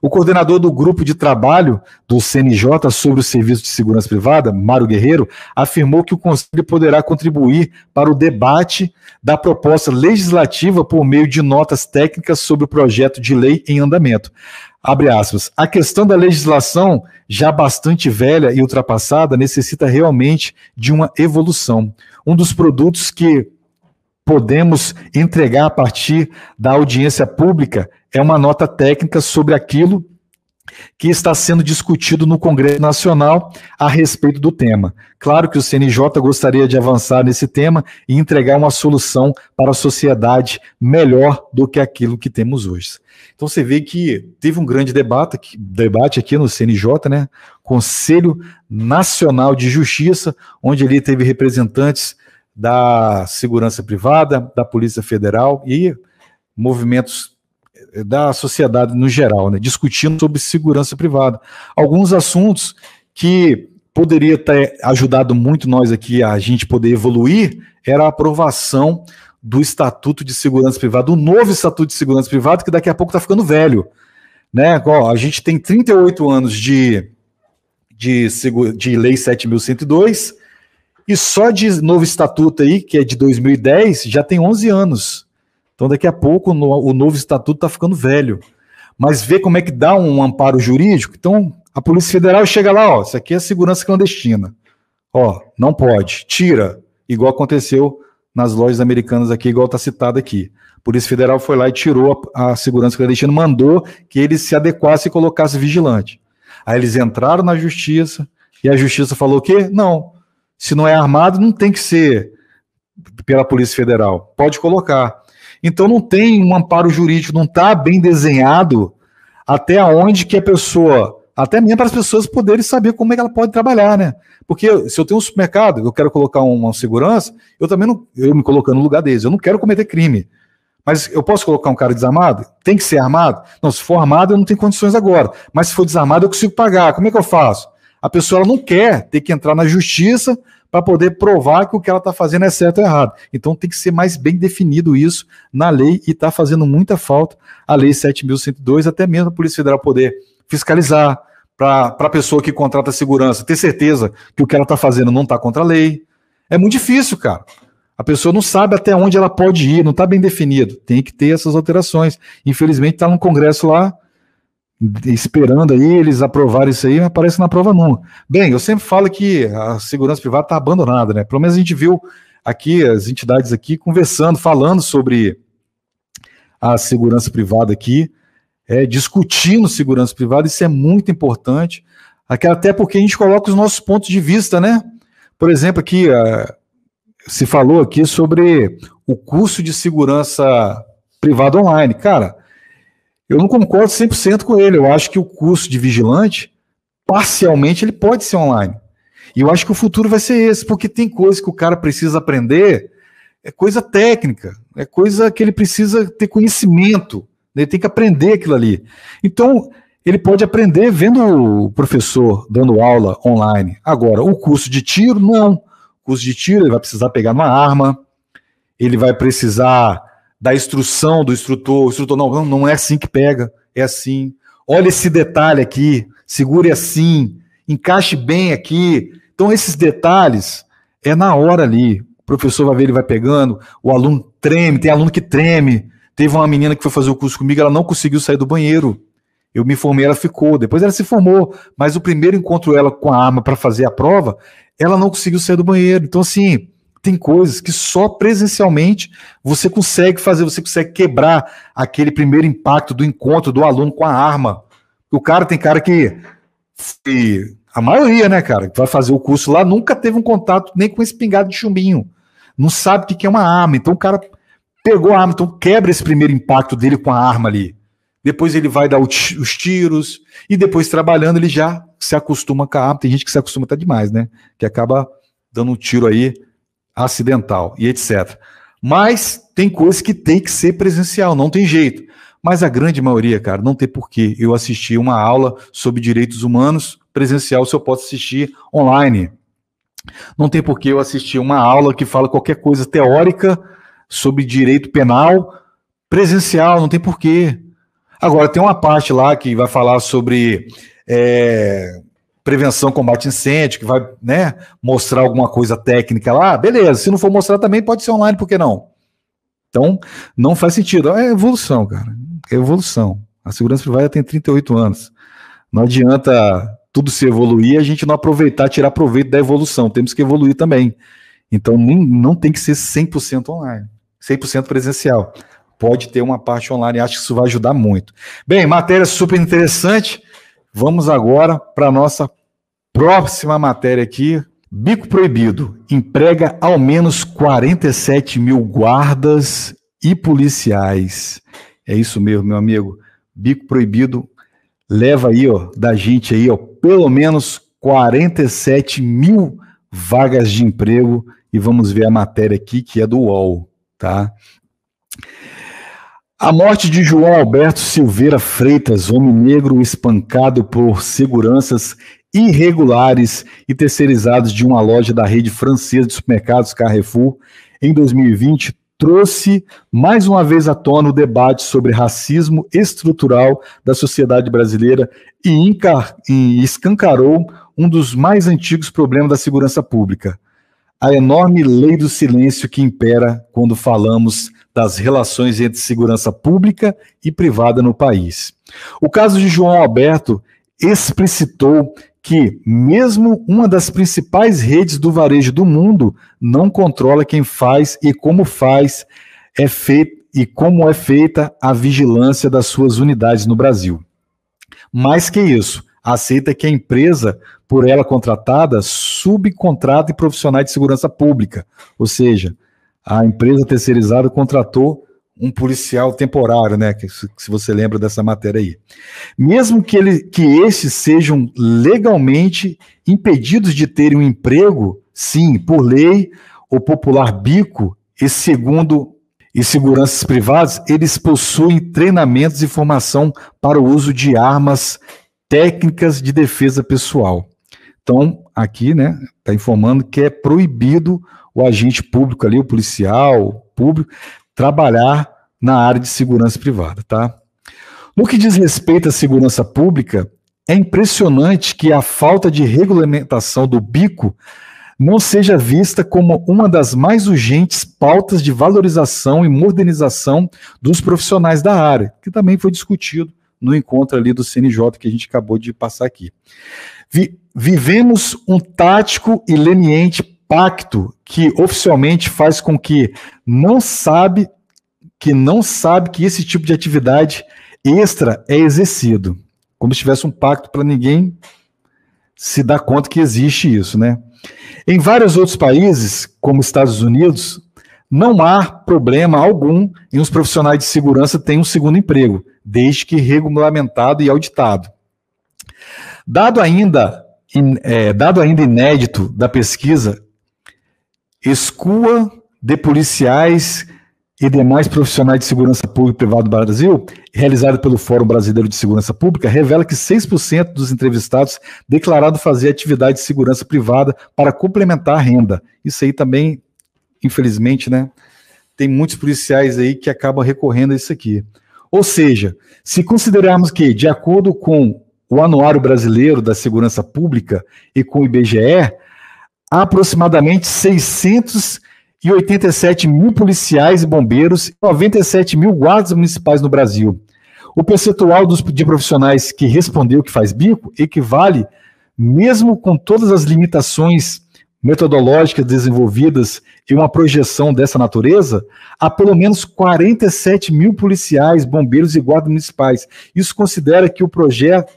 O coordenador do grupo de trabalho do CNJ sobre o serviço de segurança privada, Mário Guerreiro, afirmou que o Conselho poderá contribuir para o debate da proposta legislativa por meio de notas técnicas sobre o projeto de lei em andamento. Abre aspas. A questão da legislação, já bastante velha e ultrapassada, necessita realmente de uma evolução. Um dos produtos que podemos entregar a partir da audiência pública é uma nota técnica sobre aquilo que está sendo discutido no Congresso Nacional a respeito do tema. Claro que o CNJ gostaria de avançar nesse tema e entregar uma solução para a sociedade melhor do que aquilo que temos hoje. Então você vê que teve um grande debate, debate aqui no CNJ, né? Conselho Nacional de Justiça, onde ali teve representantes da segurança privada, da Polícia Federal e movimentos da sociedade no geral, né, discutindo sobre segurança privada. Alguns assuntos que poderia ter ajudado muito nós aqui a gente poder evoluir era a aprovação do Estatuto de Segurança Privada, o novo Estatuto de Segurança Privada, que daqui a pouco está ficando velho. Né? Ó, a gente tem 38 anos de, de, de Lei 7.102 e só de novo Estatuto aí, que é de 2010, já tem 11 anos. Então, daqui a pouco, no, o novo estatuto está ficando velho. Mas vê como é que dá um amparo jurídico. Então, a Polícia Federal chega lá, ó, isso aqui é segurança clandestina. Ó, não pode, tira, igual aconteceu nas lojas americanas aqui, igual está citado aqui. A Polícia Federal foi lá e tirou a, a segurança clandestina, mandou que eles se adequassem e colocassem vigilante. Aí eles entraram na justiça e a justiça falou o quê? Não, se não é armado, não tem que ser pela Polícia Federal. Pode colocar. Então não tem um amparo jurídico, não está bem desenhado até onde que a pessoa, até mesmo para as pessoas poderem saber como é que ela pode trabalhar, né? Porque se eu tenho um supermercado, eu quero colocar uma segurança, eu também não, eu me colocando no lugar deles, eu não quero cometer crime. Mas eu posso colocar um cara desarmado? Tem que ser armado? Não, se for armado, eu não tenho condições agora. Mas se for desarmado, eu consigo pagar. Como é que eu faço? A pessoa não quer ter que entrar na justiça para poder provar que o que ela está fazendo é certo ou errado. Então tem que ser mais bem definido isso na lei e está fazendo muita falta a Lei 7.102, até mesmo a Polícia Federal poder fiscalizar, para a pessoa que contrata segurança ter certeza que o que ela está fazendo não está contra a lei. É muito difícil, cara. A pessoa não sabe até onde ela pode ir, não está bem definido. Tem que ter essas alterações. Infelizmente, está no Congresso lá, esperando aí eles aprovarem isso aí, mas aparece na prova nunca. Bem, eu sempre falo que a segurança privada está abandonada, né? Pelo menos a gente viu aqui as entidades aqui conversando, falando sobre a segurança privada aqui, é, discutindo segurança privada, isso é muito importante, até porque a gente coloca os nossos pontos de vista, né? Por exemplo, aqui se falou aqui sobre o curso de segurança privada online. Cara, eu não concordo 100% com ele. Eu acho que o curso de vigilante, parcialmente, ele pode ser online. E eu acho que o futuro vai ser esse, porque tem coisas que o cara precisa aprender, é coisa técnica, é coisa que ele precisa ter conhecimento, né? ele tem que aprender aquilo ali. Então, ele pode aprender vendo o professor dando aula online. Agora, o curso de tiro, não. O curso de tiro, ele vai precisar pegar uma arma, ele vai precisar da instrução do instrutor. O instrutor, não, não é assim que pega, é assim. Olha esse detalhe aqui, segure assim, encaixe bem aqui. Então, esses detalhes é na hora ali. O professor vai ver, ele vai pegando, o aluno treme, tem aluno que treme. Teve uma menina que foi fazer o curso comigo, ela não conseguiu sair do banheiro eu me formei, ela ficou. Depois ela se formou, mas o primeiro encontro ela com a arma para fazer a prova, ela não conseguiu sair do banheiro. Então, assim, tem coisas que só presencialmente você consegue fazer, você consegue quebrar aquele primeiro impacto do encontro do aluno com a arma. O cara tem cara que. a maioria, né, cara, que vai fazer o curso lá nunca teve um contato nem com espingarda de chumbinho. Não sabe o que é uma arma. Então o cara pegou a arma, então quebra esse primeiro impacto dele com a arma ali depois ele vai dar os tiros, e depois trabalhando ele já se acostuma com a arma. Tem gente que se acostuma até demais, né? Que acaba dando um tiro aí acidental e etc. Mas tem coisas que tem que ser presencial, não tem jeito. Mas a grande maioria, cara, não tem porquê. Eu assisti uma aula sobre direitos humanos presencial se eu posso assistir online. Não tem porquê eu assistir uma aula que fala qualquer coisa teórica sobre direito penal presencial, não tem porquê. Agora, tem uma parte lá que vai falar sobre é, prevenção, combate incêndio, que vai né, mostrar alguma coisa técnica lá. Beleza, se não for mostrar também, pode ser online, por que não? Então, não faz sentido. É evolução, cara. É evolução. A segurança privada tem 38 anos. Não adianta tudo se evoluir a gente não aproveitar, tirar proveito da evolução. Temos que evoluir também. Então, nem, não tem que ser 100% online, 100% presencial pode ter uma parte online. Acho que isso vai ajudar muito. Bem, matéria super interessante. Vamos agora para a nossa próxima matéria aqui. Bico Proibido emprega ao menos 47 mil guardas e policiais. É isso mesmo, meu amigo. Bico Proibido leva aí, ó, da gente aí, ó, pelo menos 47 mil vagas de emprego. E vamos ver a matéria aqui, que é do UOL, tá? A morte de João Alberto Silveira Freitas, homem negro espancado por seguranças irregulares e terceirizados de uma loja da rede francesa de supermercados Carrefour, em 2020, trouxe mais uma vez à tona o debate sobre racismo estrutural da sociedade brasileira e, e escancarou um dos mais antigos problemas da segurança pública, a enorme lei do silêncio que impera quando falamos das relações entre segurança pública e privada no país. O caso de João Alberto explicitou que, mesmo uma das principais redes do varejo do mundo, não controla quem faz e como faz é feito e como é feita a vigilância das suas unidades no Brasil. Mais que isso, aceita que a empresa, por ela contratada, subcontrata profissionais de segurança pública, ou seja, a empresa terceirizada contratou um policial temporário, né? Que, se você lembra dessa matéria aí. Mesmo que, ele, que esses sejam legalmente impedidos de terem um emprego, sim, por lei, o popular bico, e segundo e seguranças privadas, eles possuem treinamentos e formação para o uso de armas técnicas de defesa pessoal. Então, aqui, né, está informando que é proibido o agente público ali, o policial, público, trabalhar na área de segurança privada, tá? No que diz respeito à segurança pública, é impressionante que a falta de regulamentação do bico não seja vista como uma das mais urgentes pautas de valorização e modernização dos profissionais da área, que também foi discutido no encontro ali do CNJ que a gente acabou de passar aqui. Vi, vivemos um tático e leniente pacto que oficialmente faz com que não sabe que não sabe que esse tipo de atividade extra é exercido, como se tivesse um pacto para ninguém se dar conta que existe isso, né? Em vários outros países, como Estados Unidos, não há problema algum em os profissionais de segurança terem um segundo emprego, desde que regulamentado e auditado. Dado ainda, é, dado ainda inédito da pesquisa, escua de policiais e demais profissionais de segurança pública e privada do Brasil, realizada pelo Fórum Brasileiro de Segurança Pública, revela que 6% dos entrevistados declararam fazer atividade de segurança privada para complementar a renda. Isso aí também, infelizmente, né? Tem muitos policiais aí que acabam recorrendo a isso aqui. Ou seja, se considerarmos que, de acordo com o Anuário Brasileiro da Segurança Pública e com o IBGE, aproximadamente 600 e 87 mil policiais e bombeiros e 97 mil guardas municipais no Brasil. O percentual dos, de profissionais que respondeu que faz bico equivale, mesmo com todas as limitações metodológicas desenvolvidas e uma projeção dessa natureza, a pelo menos 47 mil policiais, bombeiros e guardas municipais. Isso considera que o projeto,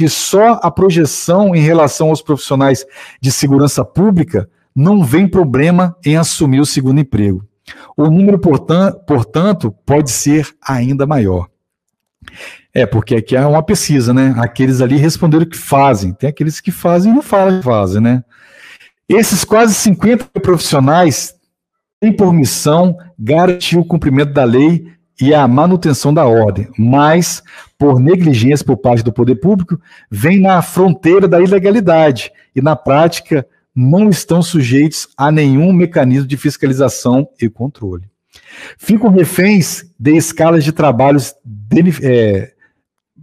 que só a projeção em relação aos profissionais de segurança pública não vem problema em assumir o segundo emprego. O número, portanto, pode ser ainda maior. É, porque aqui é uma pesquisa, né? Aqueles ali responderam que fazem, tem aqueles que fazem e não falam que fazem, né? Esses quase 50 profissionais têm por missão garantir o cumprimento da lei e a manutenção da ordem, mas, por negligência por parte do poder público, vem na fronteira da ilegalidade e, na prática, não estão sujeitos a nenhum mecanismo de fiscalização e controle. Ficam reféns de escalas de trabalhos de, é,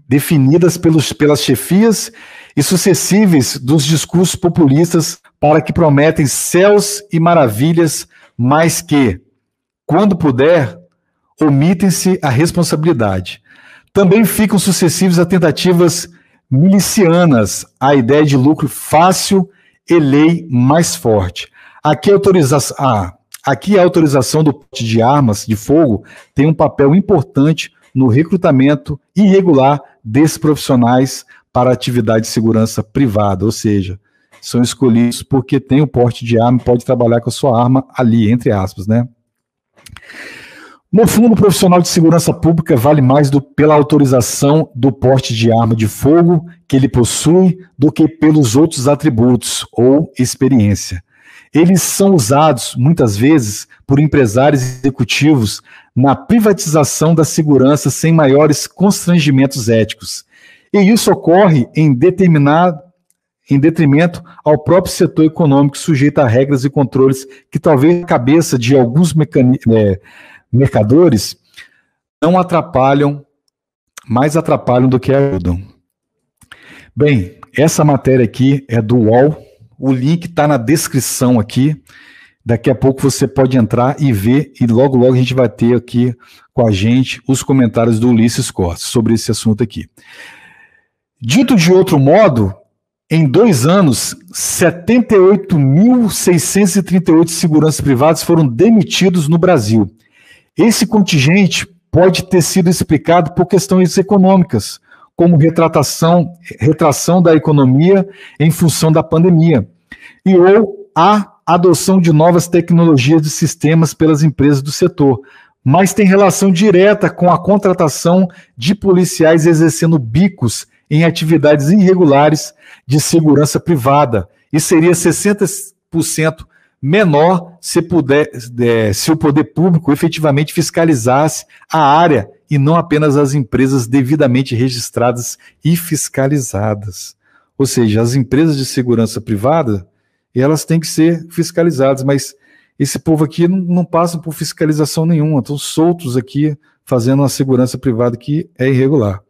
definidas pelos, pelas chefias e sucessíveis dos discursos populistas para que prometem céus e maravilhas, mas que, quando puder, omitem-se a responsabilidade. Também ficam sucessivas as tentativas milicianas, a ideia de lucro fácil e lei mais forte. Aqui a autorização, ah, aqui a autorização do porte de armas de fogo tem um papel importante no recrutamento irregular desses profissionais para atividade de segurança privada, ou seja, são escolhidos porque tem o porte de arma e pode trabalhar com a sua arma ali, entre aspas, né? No fundo, o profissional de segurança pública vale mais do, pela autorização do porte de arma de fogo que ele possui do que pelos outros atributos ou experiência. Eles são usados, muitas vezes, por empresários executivos na privatização da segurança sem maiores constrangimentos éticos. E isso ocorre em determinado em detrimento ao próprio setor econômico sujeito a regras e controles que talvez a cabeça de alguns mecanismos. É, mercadores não atrapalham, mais atrapalham do que ajudam. Bem, essa matéria aqui é do UOL, o link está na descrição aqui. Daqui a pouco você pode entrar e ver, e logo, logo a gente vai ter aqui com a gente os comentários do Ulisses Costa sobre esse assunto aqui. Dito de outro modo, em dois anos, 78.638 seguranças privadas foram demitidos no Brasil. Esse contingente pode ter sido explicado por questões econômicas, como retratação, retração da economia em função da pandemia, e ou a adoção de novas tecnologias e sistemas pelas empresas do setor, mas tem relação direta com a contratação de policiais exercendo bicos em atividades irregulares de segurança privada, e seria 60% menor se, puder, é, se o poder público efetivamente fiscalizasse a área e não apenas as empresas devidamente registradas e fiscalizadas. Ou seja, as empresas de segurança privada, elas têm que ser fiscalizadas, mas esse povo aqui não, não passa por fiscalização nenhuma, estão soltos aqui fazendo uma segurança privada que é irregular.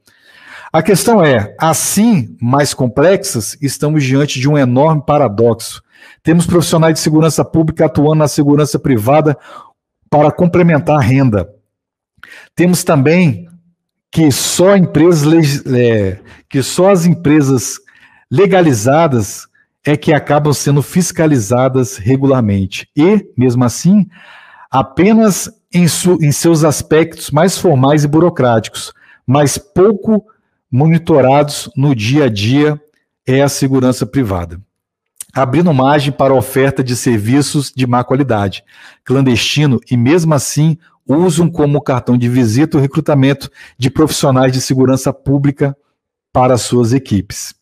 A questão é, assim mais complexas, estamos diante de um enorme paradoxo. Temos profissionais de segurança pública atuando na segurança privada para complementar a renda. Temos também que só empresas é, que só as empresas legalizadas é que acabam sendo fiscalizadas regularmente. E, mesmo assim, apenas em, em seus aspectos mais formais e burocráticos, mas pouco monitorados no dia a dia é a segurança privada. Abrindo margem para oferta de serviços de má qualidade, clandestino e, mesmo assim, usam como cartão de visita o recrutamento de profissionais de segurança pública para suas equipes.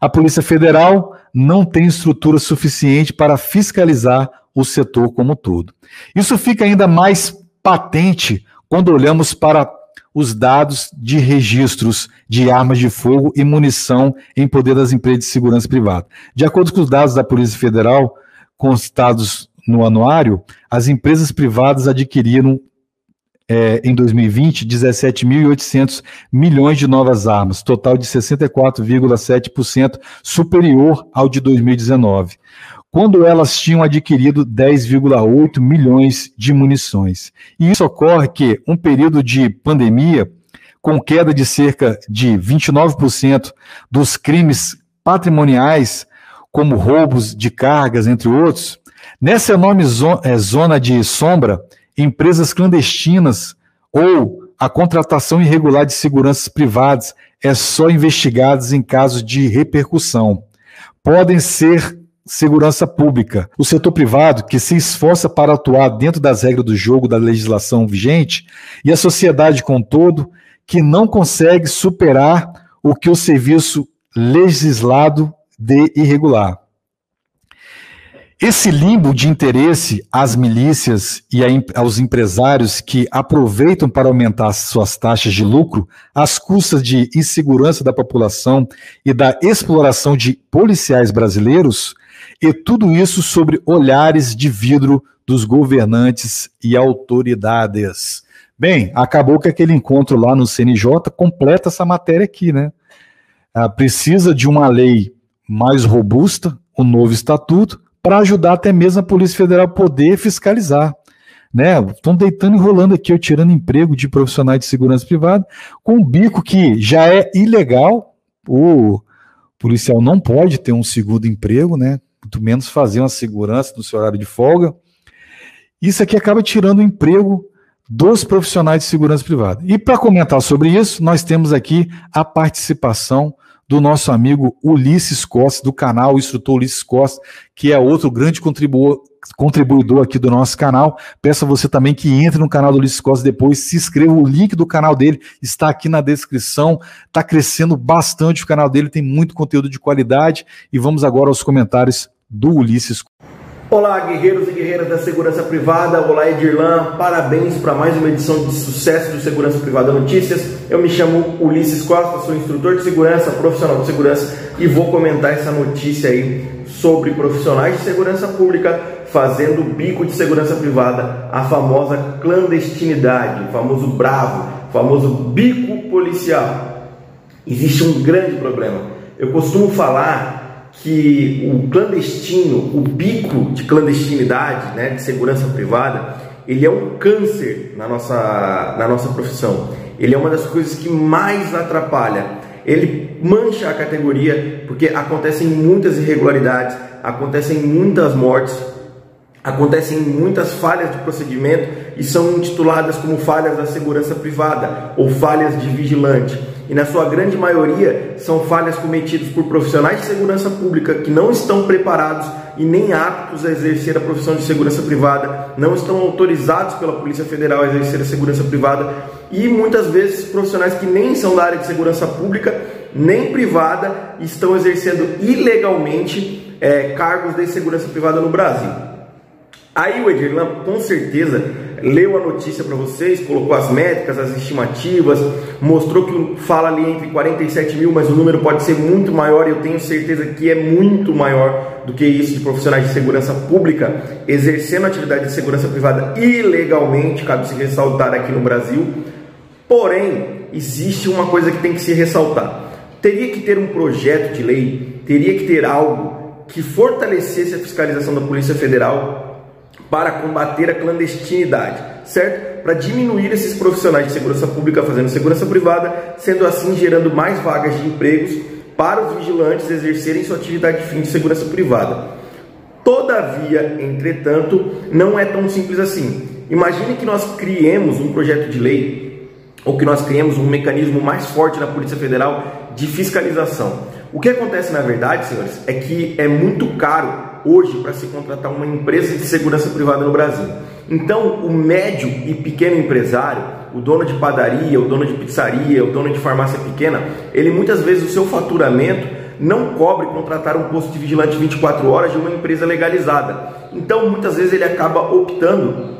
A Polícia Federal não tem estrutura suficiente para fiscalizar o setor como um todo. Isso fica ainda mais patente quando olhamos para os dados de registros de armas de fogo e munição em poder das empresas de segurança privada. De acordo com os dados da Polícia Federal constados no anuário, as empresas privadas adquiriram é, em 2020 17.800 milhões de novas armas, total de 64,7% superior ao de 2019 quando elas tinham adquirido 10,8 milhões de munições. E isso ocorre que um período de pandemia, com queda de cerca de 29% dos crimes patrimoniais, como roubos de cargas, entre outros, nessa enorme é, zona de sombra, empresas clandestinas ou a contratação irregular de seguranças privadas é só investigadas em casos de repercussão. Podem ser segurança pública. O setor privado, que se esforça para atuar dentro das regras do jogo da legislação vigente, e a sociedade como um todo, que não consegue superar o que o serviço legislado de irregular. Esse limbo de interesse às milícias e aos empresários que aproveitam para aumentar suas taxas de lucro às custas de insegurança da população e da exploração de policiais brasileiros e tudo isso sobre olhares de vidro dos governantes e autoridades. Bem, acabou que aquele encontro lá no CNJ completa essa matéria aqui, né? Ah, precisa de uma lei mais robusta, o um novo estatuto, para ajudar até mesmo a Polícia Federal poder fiscalizar. Né? Estão deitando e rolando aqui, eu tirando emprego de profissionais de segurança privada, com um bico que já é ilegal, o policial não pode ter um segundo emprego, né? Muito menos fazer uma segurança no seu horário de folga. Isso aqui acaba tirando o emprego dos profissionais de segurança privada. E para comentar sobre isso, nós temos aqui a participação do nosso amigo Ulisses Costa, do canal o Instrutor Ulisses Costa, que é outro grande contribuidor, contribuidor aqui do nosso canal. Peço a você também que entre no canal do Ulisses Costa depois, se inscreva, o link do canal dele está aqui na descrição. Está crescendo bastante o canal dele, tem muito conteúdo de qualidade. E vamos agora aos comentários do Ulisses. Olá, guerreiros e guerreiras da segurança privada. Olá, Edirlan. Parabéns para mais uma edição de sucesso do Segurança Privada Notícias. Eu me chamo Ulisses Costa, sou instrutor de segurança, profissional de segurança e vou comentar essa notícia aí sobre profissionais de segurança pública fazendo bico de segurança privada, a famosa clandestinidade, o famoso bravo, o famoso bico policial. Existe um grande problema. Eu costumo falar que o clandestino, o bico de clandestinidade, né, de segurança privada, ele é um câncer na nossa, na nossa profissão. Ele é uma das coisas que mais atrapalha. Ele mancha a categoria porque acontecem muitas irregularidades, acontecem muitas mortes, acontecem muitas falhas de procedimento e são intituladas como falhas da segurança privada ou falhas de vigilante e na sua grande maioria são falhas cometidas por profissionais de segurança pública que não estão preparados e nem aptos a exercer a profissão de segurança privada, não estão autorizados pela Polícia Federal a exercer a segurança privada e muitas vezes profissionais que nem são da área de segurança pública nem privada estão exercendo ilegalmente é, cargos de segurança privada no Brasil. Aí o Edirlan, com certeza, leu a notícia para vocês, colocou as métricas, as estimativas, mostrou que fala ali entre 47 mil, mas o número pode ser muito maior e eu tenho certeza que é muito maior do que isso de profissionais de segurança pública exercendo atividade de segurança privada ilegalmente, cabe se ressaltar aqui no Brasil. Porém, existe uma coisa que tem que se ressaltar. Teria que ter um projeto de lei, teria que ter algo que fortalecesse a fiscalização da Polícia Federal para combater a clandestinidade, certo? Para diminuir esses profissionais de segurança pública fazendo segurança privada, sendo assim gerando mais vagas de empregos para os vigilantes exercerem sua atividade de fim de segurança privada. Todavia, entretanto, não é tão simples assim. Imagine que nós criemos um projeto de lei ou que nós criemos um mecanismo mais forte na Polícia Federal de fiscalização. O que acontece na verdade, senhores, é que é muito caro hoje para se contratar uma empresa de segurança privada no Brasil. Então, o médio e pequeno empresário, o dono de padaria, o dono de pizzaria, o dono de farmácia pequena, ele muitas vezes o seu faturamento não cobre contratar um posto de vigilante 24 horas de uma empresa legalizada. Então, muitas vezes ele acaba optando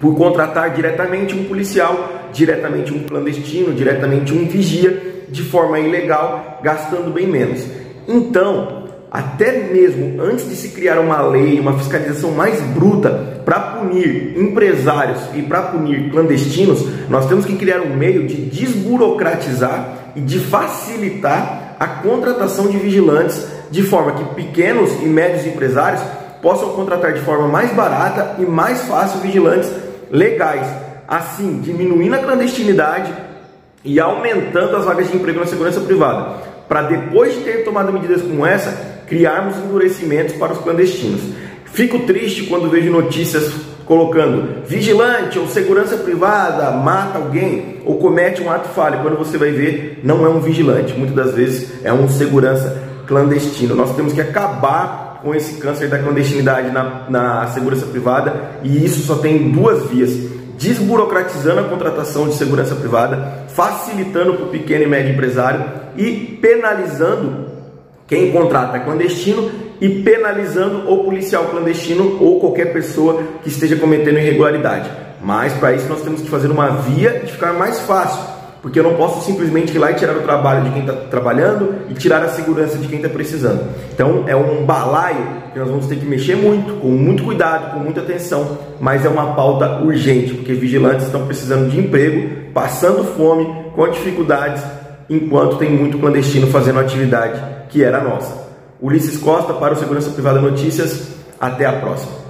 por contratar diretamente um policial, diretamente um clandestino, diretamente um vigia de forma ilegal, gastando bem menos. Então, até mesmo antes de se criar uma lei, uma fiscalização mais bruta para punir empresários e para punir clandestinos, nós temos que criar um meio de desburocratizar e de facilitar a contratação de vigilantes, de forma que pequenos e médios empresários possam contratar de forma mais barata e mais fácil vigilantes legais, assim diminuindo a clandestinidade e aumentando as vagas de emprego na segurança privada, para depois de ter tomado medidas como essa, criarmos endurecimentos para os clandestinos. Fico triste quando vejo notícias colocando vigilante ou segurança privada mata alguém ou comete um ato falho. Quando você vai ver, não é um vigilante, muitas das vezes é um segurança clandestino. Nós temos que acabar com esse câncer da clandestinidade na, na segurança privada e isso só tem duas vias desburocratizando a contratação de segurança privada, facilitando para o pequeno e médio empresário e penalizando quem contrata clandestino e penalizando o policial clandestino ou qualquer pessoa que esteja cometendo irregularidade. Mas para isso nós temos que fazer uma via de ficar mais fácil porque eu não posso simplesmente ir lá e tirar o trabalho de quem está trabalhando e tirar a segurança de quem está precisando. Então é um balaio que nós vamos ter que mexer muito, com muito cuidado, com muita atenção, mas é uma pauta urgente, porque vigilantes estão precisando de emprego, passando fome, com dificuldades, enquanto tem muito clandestino fazendo atividade que era nossa. Ulisses Costa para o Segurança Privada Notícias. Até a próxima.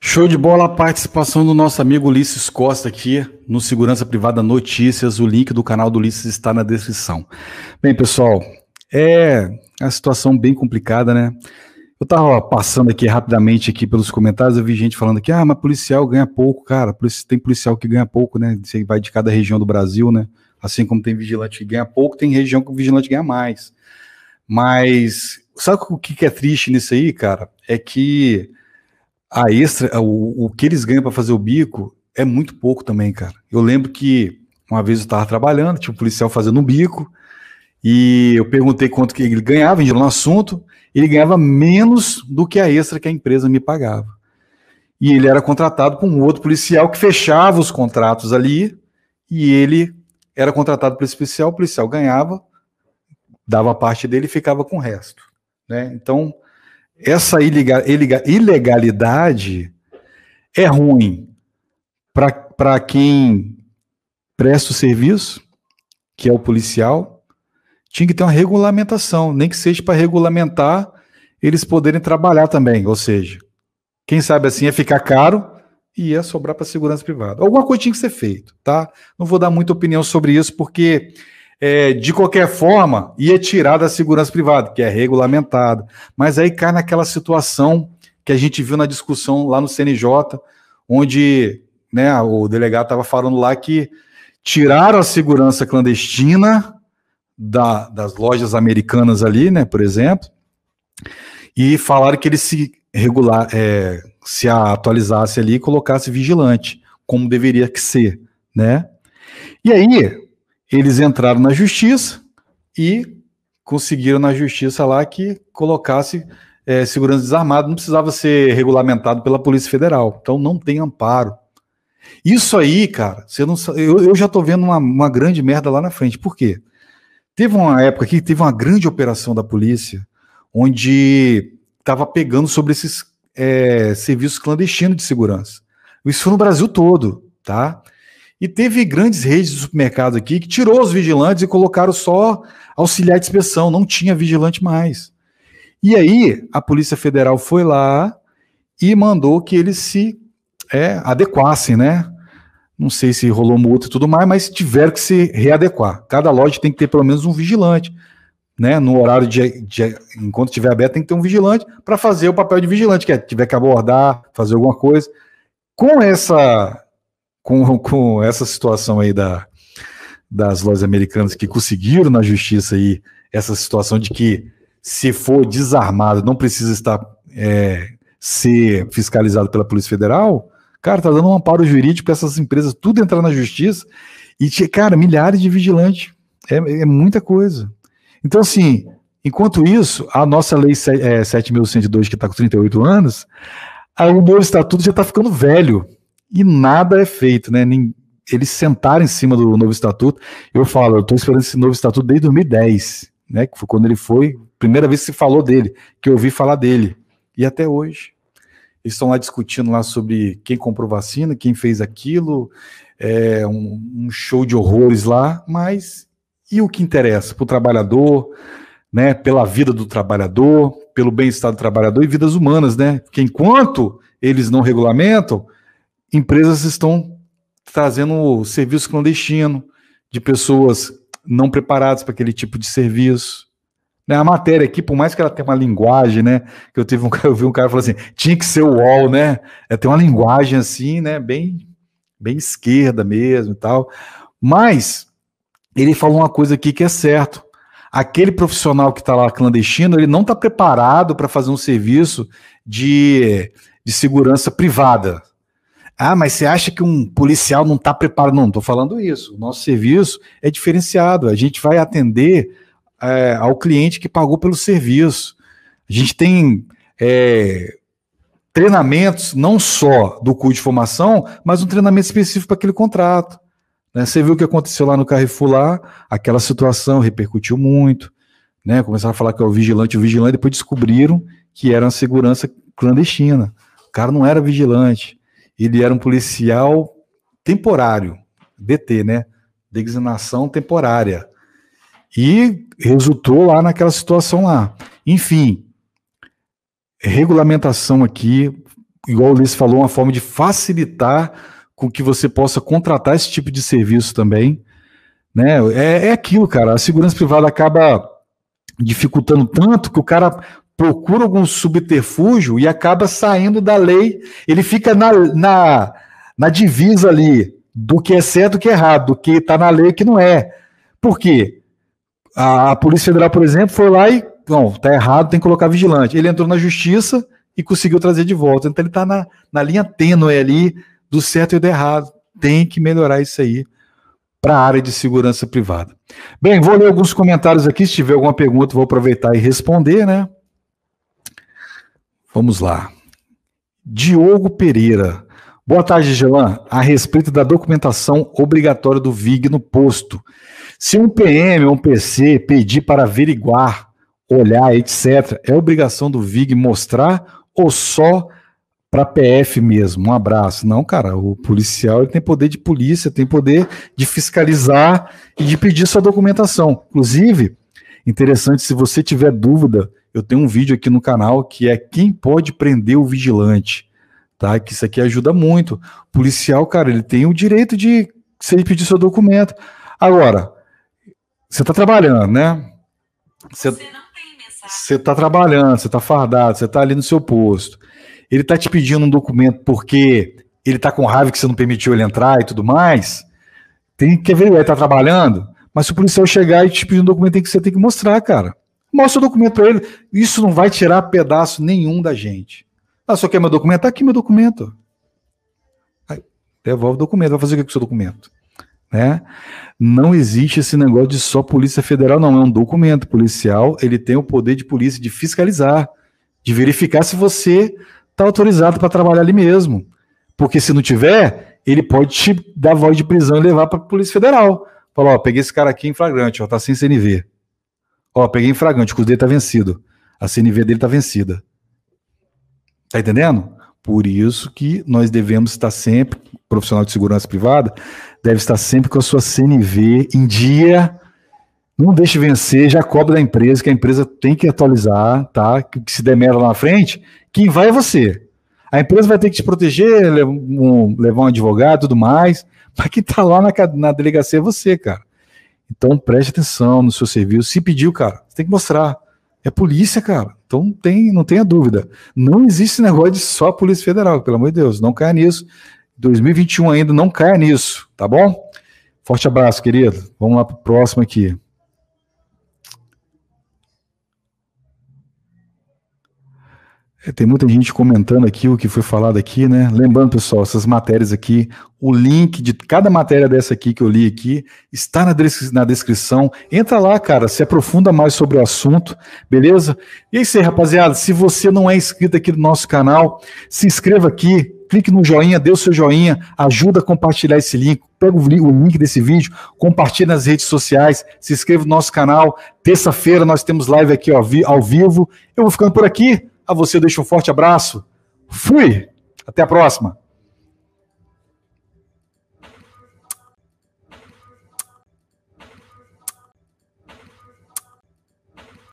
Show de bola a participação do nosso amigo Ulisses Costa aqui no Segurança Privada Notícias. O link do canal do Ulisses está na descrição. Bem, pessoal, é a situação bem complicada, né? Eu tava passando aqui rapidamente aqui pelos comentários, eu vi gente falando aqui, ah, mas policial ganha pouco, cara. Tem policial que ganha pouco, né? Você vai de cada região do Brasil, né? Assim como tem vigilante que ganha pouco, tem região que o vigilante ganha mais. Mas sabe o que é triste nisso aí, cara? É que a extra, o, o que eles ganham para fazer o bico é muito pouco também, cara. Eu lembro que uma vez eu estava trabalhando, tinha um policial fazendo um bico, e eu perguntei quanto que ele ganhava, entrou no assunto, ele ganhava menos do que a extra que a empresa me pagava. E ele era contratado com um outro policial que fechava os contratos ali, e ele era contratado por esse policial, o policial ganhava, dava a parte dele e ficava com o resto. Né? Então, essa ilegalidade é ruim para quem presta o serviço, que é o policial, tinha que ter uma regulamentação, nem que seja para regulamentar eles poderem trabalhar também. Ou seja, quem sabe assim ia ficar caro e ia sobrar para a segurança privada. Alguma coisa tinha que ser feito, tá? Não vou dar muita opinião sobre isso, porque é, de qualquer forma, ia tirar da segurança privada, que é regulamentada. Mas aí cai naquela situação que a gente viu na discussão lá no CNJ, onde né, o delegado estava falando lá que tiraram a segurança clandestina da, das lojas americanas ali, né, por exemplo, e falaram que ele se regular, é, se atualizasse ali e colocasse vigilante, como deveria que ser, né? E aí, eles entraram na justiça e conseguiram na justiça lá que colocasse é, segurança desarmada, não precisava ser regulamentado pela Polícia Federal. Então não tem amparo. Isso aí, cara, você não, eu, eu já tô vendo uma, uma grande merda lá na frente. Por quê? Teve uma época que teve uma grande operação da polícia, onde estava pegando sobre esses é, serviços clandestinos de segurança. Isso foi no Brasil todo, tá? E teve grandes redes de supermercado aqui que tirou os vigilantes e colocaram só auxiliar de inspeção, não tinha vigilante mais. E aí a Polícia Federal foi lá e mandou que eles se é, adequassem, né? Não sei se rolou multa e tudo mais, mas tiveram que se readequar. Cada loja tem que ter pelo menos um vigilante, né? No horário de, de enquanto estiver aberto, tem que ter um vigilante para fazer o papel de vigilante, que é tiver que abordar, fazer alguma coisa. Com essa com, com essa situação aí da, das lojas americanas que conseguiram na justiça aí essa situação de que se for desarmado não precisa estar é, ser fiscalizado pela Polícia Federal, Cara, tá dando um amparo jurídico para essas empresas tudo entrar na justiça e, cara, milhares de vigilantes. É, é muita coisa. Então, assim, enquanto isso, a nossa lei é, 7.102, que está com 38 anos, o novo estatuto já está ficando velho e nada é feito, né? Eles sentaram em cima do novo estatuto. Eu falo, eu estou esperando esse novo estatuto desde 2010, né? Que foi quando ele foi, primeira vez que se falou dele, que eu ouvi falar dele. E até hoje. Eles estão lá discutindo lá sobre quem comprou vacina, quem fez aquilo, é um, um show de horrores lá, mas e o que interessa para o trabalhador, né? Pela vida do trabalhador, pelo bem-estar do trabalhador e vidas humanas, né? Porque enquanto eles não regulamentam, empresas estão trazendo serviço clandestino de pessoas não preparadas para aquele tipo de serviço. Né, a matéria aqui, por mais que ela tenha uma linguagem, né? Que eu tive um eu vi um cara falando assim, tinha que ser o UOL, né? É, tem uma linguagem assim, né? Bem, bem esquerda mesmo e tal. Mas ele falou uma coisa aqui que é certo. Aquele profissional que está lá clandestino, ele não está preparado para fazer um serviço de, de segurança privada. Ah, mas você acha que um policial não está preparado? Não, estou falando isso. O nosso serviço é diferenciado. A gente vai atender é, ao cliente que pagou pelo serviço. A gente tem é, treinamentos não só do curso de formação, mas um treinamento específico para aquele contrato. Né? Você viu o que aconteceu lá no Carrefour lá, aquela situação repercutiu muito, né? Começaram a falar que é o vigilante, o vigilante, depois descobriram que era uma segurança clandestina. O cara não era vigilante, ele era um policial temporário, DT, né? Designação temporária. E resultou lá naquela situação lá. Enfim, regulamentação aqui, igual o Ulisses falou, uma forma de facilitar com que você possa contratar esse tipo de serviço também. Né? É, é aquilo, cara. A segurança privada acaba dificultando tanto que o cara procura algum subterfúgio e acaba saindo da lei. Ele fica na, na, na divisa ali do que é certo e do que é errado, do que está na lei e que não é. Por quê? A, a, Polícia Federal, por exemplo, foi lá e, não, tá errado, tem que colocar vigilante. Ele entrou na justiça e conseguiu trazer de volta. Então ele está na, na linha tênue ali do certo e do errado. Tem que melhorar isso aí para a área de segurança privada. Bem, vou ler alguns comentários aqui. Se tiver alguma pergunta, vou aproveitar e responder, né? Vamos lá. Diogo Pereira. Boa tarde, Gelan. A respeito da documentação obrigatória do VIG no posto. Se um PM ou um PC pedir para averiguar, olhar, etc., é obrigação do VIG mostrar ou só para PF mesmo? Um abraço. Não, cara, o policial ele tem poder de polícia, tem poder de fiscalizar e de pedir sua documentação. Inclusive, interessante, se você tiver dúvida, eu tenho um vídeo aqui no canal que é quem pode prender o vigilante tá? Que isso aqui ajuda muito. O policial, cara, ele tem o direito de se ele pedir seu documento. Agora, você está trabalhando, né? Você, você está trabalhando, você está fardado, você está ali no seu posto. Ele está te pedindo um documento porque ele está com raiva que você não permitiu ele entrar e tudo mais. Tem que ver, ele está trabalhando. Mas se o policial chegar e te pedir um documento, tem que você tem que mostrar, cara. Mostra o documento para ele. Isso não vai tirar pedaço nenhum da gente. Ah, só quer meu documento? Tá aqui meu documento. Aí, devolve o documento. Vai fazer o que com o seu documento? Né? Não existe esse negócio de só polícia federal, não. É um documento policial, ele tem o poder de polícia de fiscalizar, de verificar se você está autorizado para trabalhar ali mesmo. Porque se não tiver, ele pode te dar voz de prisão e levar para a Polícia Federal. Falar, ó, peguei esse cara aqui em flagrante, ó, tá sem CNV. Ó, peguei em flagrante, o custo dele tá vencido. A CNV dele tá vencida. Tá entendendo? Por isso que nós devemos estar sempre, profissional de segurança privada, deve estar sempre com a sua CNV em dia. Não deixe vencer, já cobre da empresa, que a empresa tem que atualizar, tá? Que se der merda lá na frente, quem vai é você. A empresa vai ter que te proteger, levar um, levar um advogado tudo mais, mas quem tá lá na, na delegacia é você, cara. Então preste atenção no seu serviço. Se pediu, cara, você tem que mostrar. É polícia, cara. Então tem, não tenha dúvida. Não existe negócio de só Polícia Federal, pelo amor de Deus. Não caia nisso. 2021 ainda, não caia nisso, tá bom? Forte abraço, querido. Vamos lá para o próximo aqui. É, tem muita gente comentando aqui o que foi falado aqui, né? Lembrando, pessoal, essas matérias aqui, o link de cada matéria dessa aqui que eu li aqui está na, na descrição. Entra lá, cara, se aprofunda mais sobre o assunto, beleza? E é isso aí, rapaziada. Se você não é inscrito aqui no nosso canal, se inscreva aqui, clique no joinha, dê o seu joinha, ajuda a compartilhar esse link, pega o link desse vídeo, compartilha nas redes sociais, se inscreva no nosso canal. Terça-feira nós temos live aqui ó, ao vivo. Eu vou ficando por aqui. A você eu deixo um forte abraço. Fui! Até a próxima!